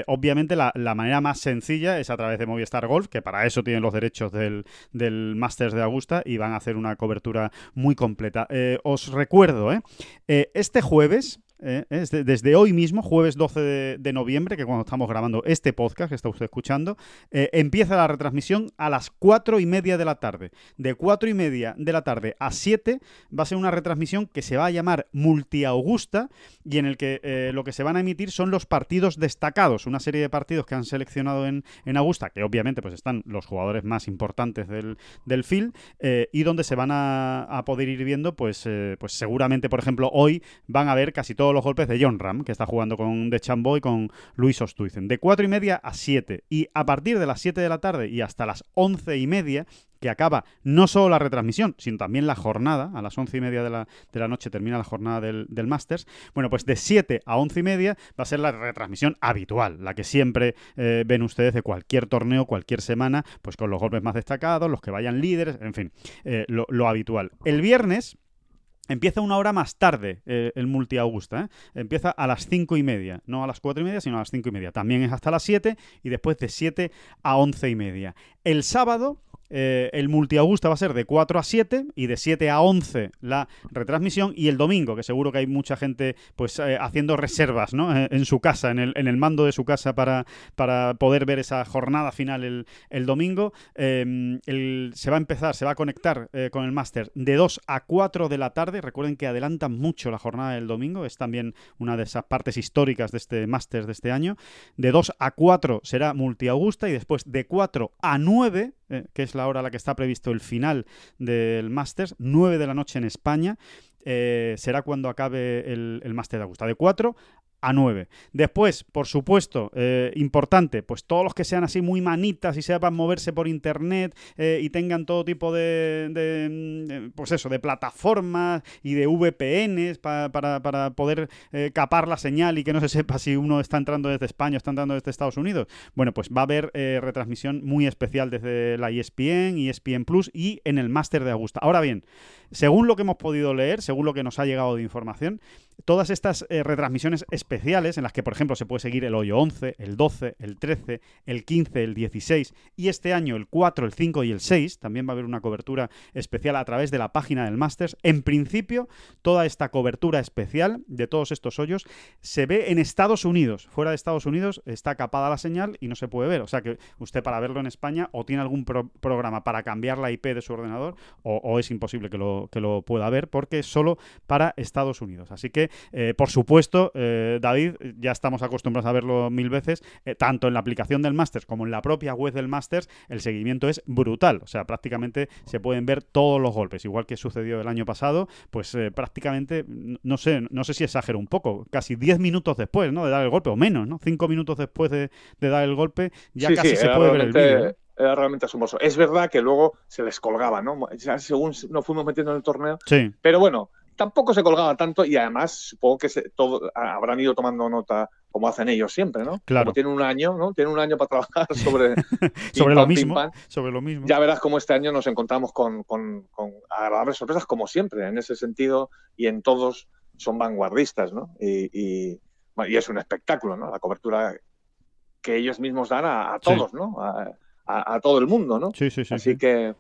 obviamente, la, la, manera más sencilla es a través de Movistar Golf, que para eso tienen los derechos del, del Masters de Augusta y van a hacer una cobertura muy completa. Eh, os recuerdo, ¿eh? Eh, este jueves, eh, desde hoy mismo, jueves 12 de, noviembre, que cuando estamos grabando este podcast que está usted escuchando, eh, empieza la retransmisión a las 4 y media de la tarde. De 4 y media de la tarde a 7 va a ser una retransmisión que se va a llamar Multi Augusta y en el que eh, lo que se van a emitir son los partidos destacados, una serie de partidos que han seleccionado en, Augusta, que obviamente pues están los jugadores más importantes del, del y donde se van a, poder ir viendo, pues, pues seguramente, por ejemplo, hoy van a ver casi todos los golpes de John Ram, que está jugando con De Chambo y con Luis Ostuizen. De 4 y media a 7. Y a partir de las 7 de la tarde y hasta las 11 y media, que acaba no solo la retransmisión, sino también la jornada. A las once y media de la, de la noche termina la jornada del, del, Masters. Bueno, pues de 7 a once y media va a ser la retransmisión habitual, la que siempre eh, ven ustedes de cualquier torneo, cualquier semana, pues con los golpes más destacados, los que vayan líderes, en fin, eh, lo, lo habitual. El viernes Empieza una hora más tarde eh, el Multi Augusta. ¿eh? Empieza a las cinco y media. No a las cuatro y media, sino a las cinco y media. También es hasta las 7 y después de 7 a once y media. El sábado eh, el multiaugusta va a ser de 4 a 7 y de 7 a 11 la retransmisión y el domingo, que seguro que hay mucha gente pues eh, haciendo reservas ¿no? Eh, en su casa, en el, en el, mando de su casa para, para poder ver esa jornada final el, el domingo. Em, se va a empezar, se va a conectar con el máster de 2 a 4 de la tarde. Recuerden que adelantan mucho la jornada del domingo, es también una de esas partes históricas de este máster de este año. De 2 a 4 será multiaugusta y después de 4 a 9 eh, que es la hora a la que está previsto el final del Masters, 9 de la noche en España. Eh, será cuando acabe el, el Máster de Augusta. De 4 a 9. Después, por supuesto, eh, importante, pues todos los que sean así muy manitas y sepan moverse por internet eh, y tengan todo tipo de, pues eso, de plataformas y de VPNs para, poder eh, capar la señal y que no se sepa si uno está entrando desde España o está entrando desde Estados Unidos. Bueno, pues va a haber retransmisión muy especial desde la ESPN, ESPN Plus y en el Máster de Augusta. Ahora bien, según lo que hemos podido leer, según lo que nos ha llegado de información, todas estas eh, retransmisiones especiales en las que, por ejemplo, se puede seguir el hoyo 11, el 12, el 13, el 15, el 16 y este año el 4, el 5 y el 6, también va a haber una cobertura especial a través de la página del Masters. En principio, toda esta cobertura especial de todos estos hoyos se ve en Estados Unidos. Fuera de Estados Unidos está capada la señal y no se puede ver. O sea que usted para verlo en España o tiene algún programa para cambiar la IP de su ordenador o, es imposible que lo, que lo pueda ver porque es solo para Estados Unidos. Así que eh, por supuesto, eh, David, ya estamos acostumbrados a verlo mil veces, eh, tanto en la aplicación del Masters como en la propia web del Masters, el seguimiento es brutal. O sea, prácticamente se pueden ver todos los golpes, igual que sucedió el año pasado, pues prácticamente, no sé, no sé si exagero un poco, casi 10 minutos después, ¿no? De dar el golpe, o menos, ¿no? 5 minutos después de, dar el golpe, ya casi se puede ver el vídeo. Era realmente asombroso. Es verdad que luego se les colgaba, ¿no? según nos fuimos metiendo en el torneo. Sí. Pero bueno, tampoco se colgaba tanto y además supongo que se, todo, habrán ido tomando nota como hacen ellos siempre, ¿no? Claro. Como tienen un año, ¿no? Tienen un año para trabajar [LAUGHS] sobre, sobre, lo mismo, sobre lo mismo. Ya verás cómo este año nos encontramos con, con, con, agradables sorpresas, como siempre, en ese sentido, y en todos son vanguardistas, ¿no? Y, y, es un espectáculo, ¿no? La cobertura que ellos mismos dan a, todos, ¿no? A, a, todo el mundo, ¿no? Sí, sí, sí. Así que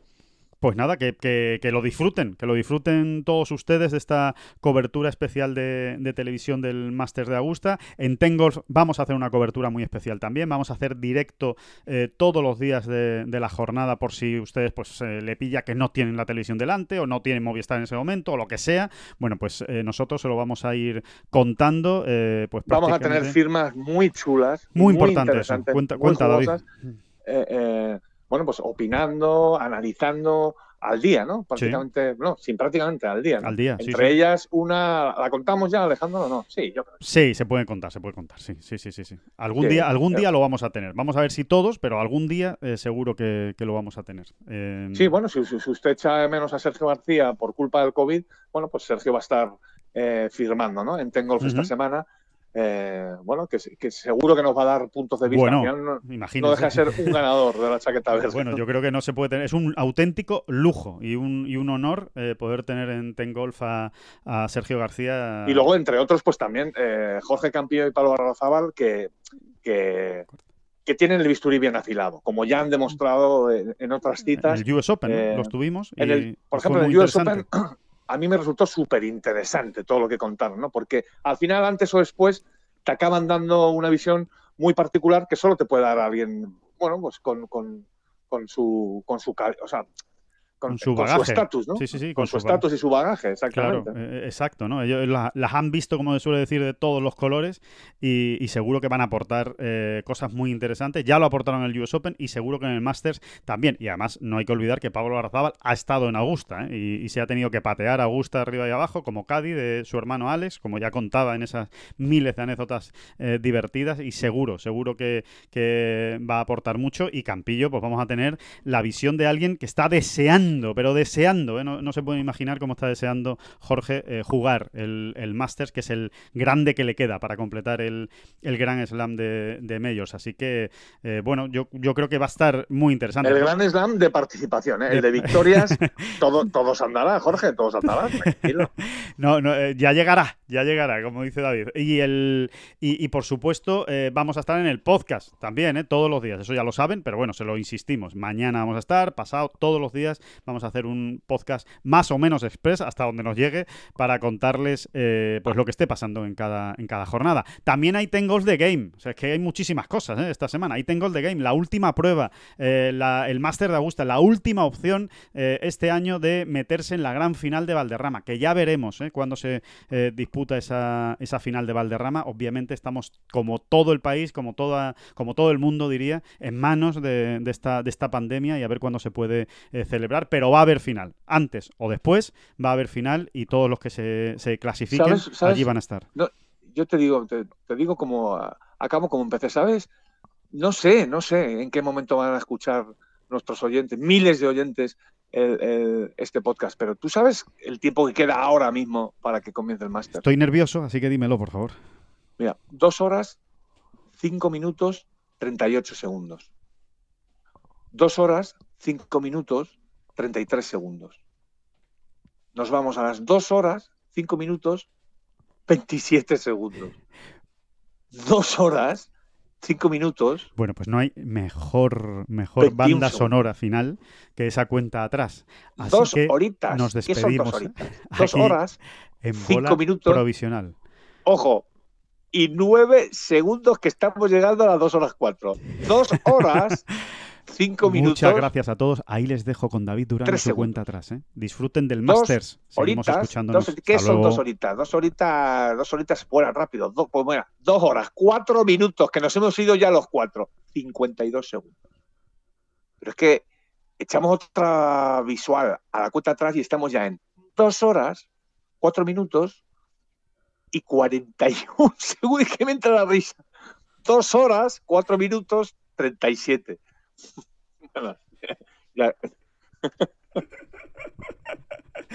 pues nada, que, que, lo disfruten, que lo disfruten todos ustedes de esta cobertura especial de, televisión del Máster de Augusta. En Tengolf vamos a hacer una cobertura muy especial también, vamos a hacer directo eh, todos los días de, la jornada por si ustedes pues eh, le pilla que no tienen la televisión delante o no tienen Movistar en ese momento o lo que sea. Bueno, pues eh, nosotros se lo vamos a ir contando. pues vamos a tener firmas muy chulas. Muy, importantes. Cuenta, cuenta David bueno, pues opinando, analizando al día, ¿no? Prácticamente, no, sin prácticamente al día. Al día, Entre ellas, una. ¿La contamos ya, Alejandro? No, sí, yo creo. Sí, se puede contar, se puede contar, sí, sí, sí, sí. Algún día, algún día lo vamos a tener. Vamos a ver si todos, pero algún día eh, seguro que, lo vamos a tener. Eh, sí, bueno, si, usted echa menos a Sergio García por culpa del COVID, bueno, pues Sergio va a estar eh, firmando, ¿no? En Tengolf esta semana eh, bueno, que, seguro que nos va a dar puntos de vista. Bueno, no, no, deja de ser un ganador de la chaqueta verde. Bueno, yo creo que no se puede tener. Es un auténtico lujo y un, y un honor eh, poder tener en Tengolf a, a, Sergio García. Y luego, entre otros, pues también eh, Jorge Campillo y Pablo Barrazábal, que, que, que, tienen el bisturí bien afilado, como ya han demostrado en, otras citas. En el US Open, los tuvimos. por ejemplo, en el US Open a mí me resultó súper interesante todo lo que contaron, ¿no? Porque al final, antes o después, te acaban dando una visión muy particular que solo te puede dar alguien, bueno, pues con, con, con su, con su, o sea, con, su estatus, ¿no? Sí, sí, sí, con, su estatus y su bagaje, exactamente. Claro, eh, exacto, ¿no? Ellos las han visto, como se suele decir, de todos los colores y, seguro que van a aportar eh, cosas muy interesantes. Ya lo aportaron en el US Open y seguro que en el Masters también. Y además no hay que olvidar que Pablo Arzábal ha estado en Augusta ¿eh? y, se ha tenido que patear a Augusta arriba y abajo, como Cádiz de su hermano Alex, como ya contaba en esas miles de anécdotas divertidas y seguro, seguro que, que va a aportar mucho. Y Campillo, pues vamos a tener la visión de alguien que está deseando pero deseando, ¿eh? no, se puede imaginar cómo está deseando Jorge eh, jugar el, el, Masters, que es el grande que le queda para completar el, el Gran Slam de, de. Así que, eh, bueno, yo, yo creo que va a estar muy interesante. El Gran Slam de participación, el de victorias, [LAUGHS] todo, todos andará, Jorge, todos andarán, tranquilo. [LAUGHS] no, no ya llegará, ya llegará, como dice David. Y, el, y, por supuesto, vamos a estar en el podcast también, todos los días. Eso ya lo saben, pero bueno, se lo insistimos. Mañana vamos a estar, pasado, todos los días Vamos a hacer un podcast más o menos express hasta donde nos llegue para contarles eh, pues lo que esté pasando en cada, en cada jornada. También hay Tengos de Game, o sea, es que hay muchísimas cosas ¿eh? esta semana. Hay Tengos de Game, la última prueba, eh, el Máster de Augusta, la última opción este año de meterse en la gran final de Valderrama, que ya veremos cuando se disputa esa, esa final de Valderrama. Obviamente estamos como todo el país, como, toda, como todo el mundo diría, en manos de esta, de esta pandemia y a ver cuándo se puede celebrar pero va a haber final. Antes o después va a haber final y todos los que se, se clasifiquen allí van a estar. yo te digo, te, digo como acabo como empecé, ¿sabes? No sé, no sé en qué momento van a escuchar nuestros oyentes, miles de oyentes, este podcast, pero tú sabes el tiempo que queda ahora mismo para que comience el máster. Estoy nervioso, así que dímelo, por favor. Mira, dos horas, cinco minutos, treinta y ocho segundos. Dos horas, cinco minutos, 33 segundos. Nos vamos a las 2 horas, 5 minutos, 27 segundos. 2 horas, 5 minutos. Bueno, pues no hay mejor, mejor banda sonora final que esa cuenta atrás. Así dos que horitas. Nos despedimos. dos, dos horas, en 5 minutos. Provisional. Ojo, y 9 segundos que estamos llegando a las 2 horas 4. 2 horas, [LAUGHS] cinco minutos. Muchas gracias a todos. Ahí les dejo con David Durán en su cuenta atrás. ¿eh? Disfruten del Masters. Seguimos horitas, ¿Qué son dos horitas? Dos horitas, dos horitas fuera rápido. Dos, pues bueno, dos horas, cuatro minutos, que nos hemos ido ya los cuatro. 52 segundos. Pero es que echamos otra visual a la cuenta atrás y estamos ya en dos horas, cuatro minutos y 41 [LAUGHS] segundos. Que me entra la risa. Dos horas, cuatro minutos, 37. Bueno, [LAUGHS] ya.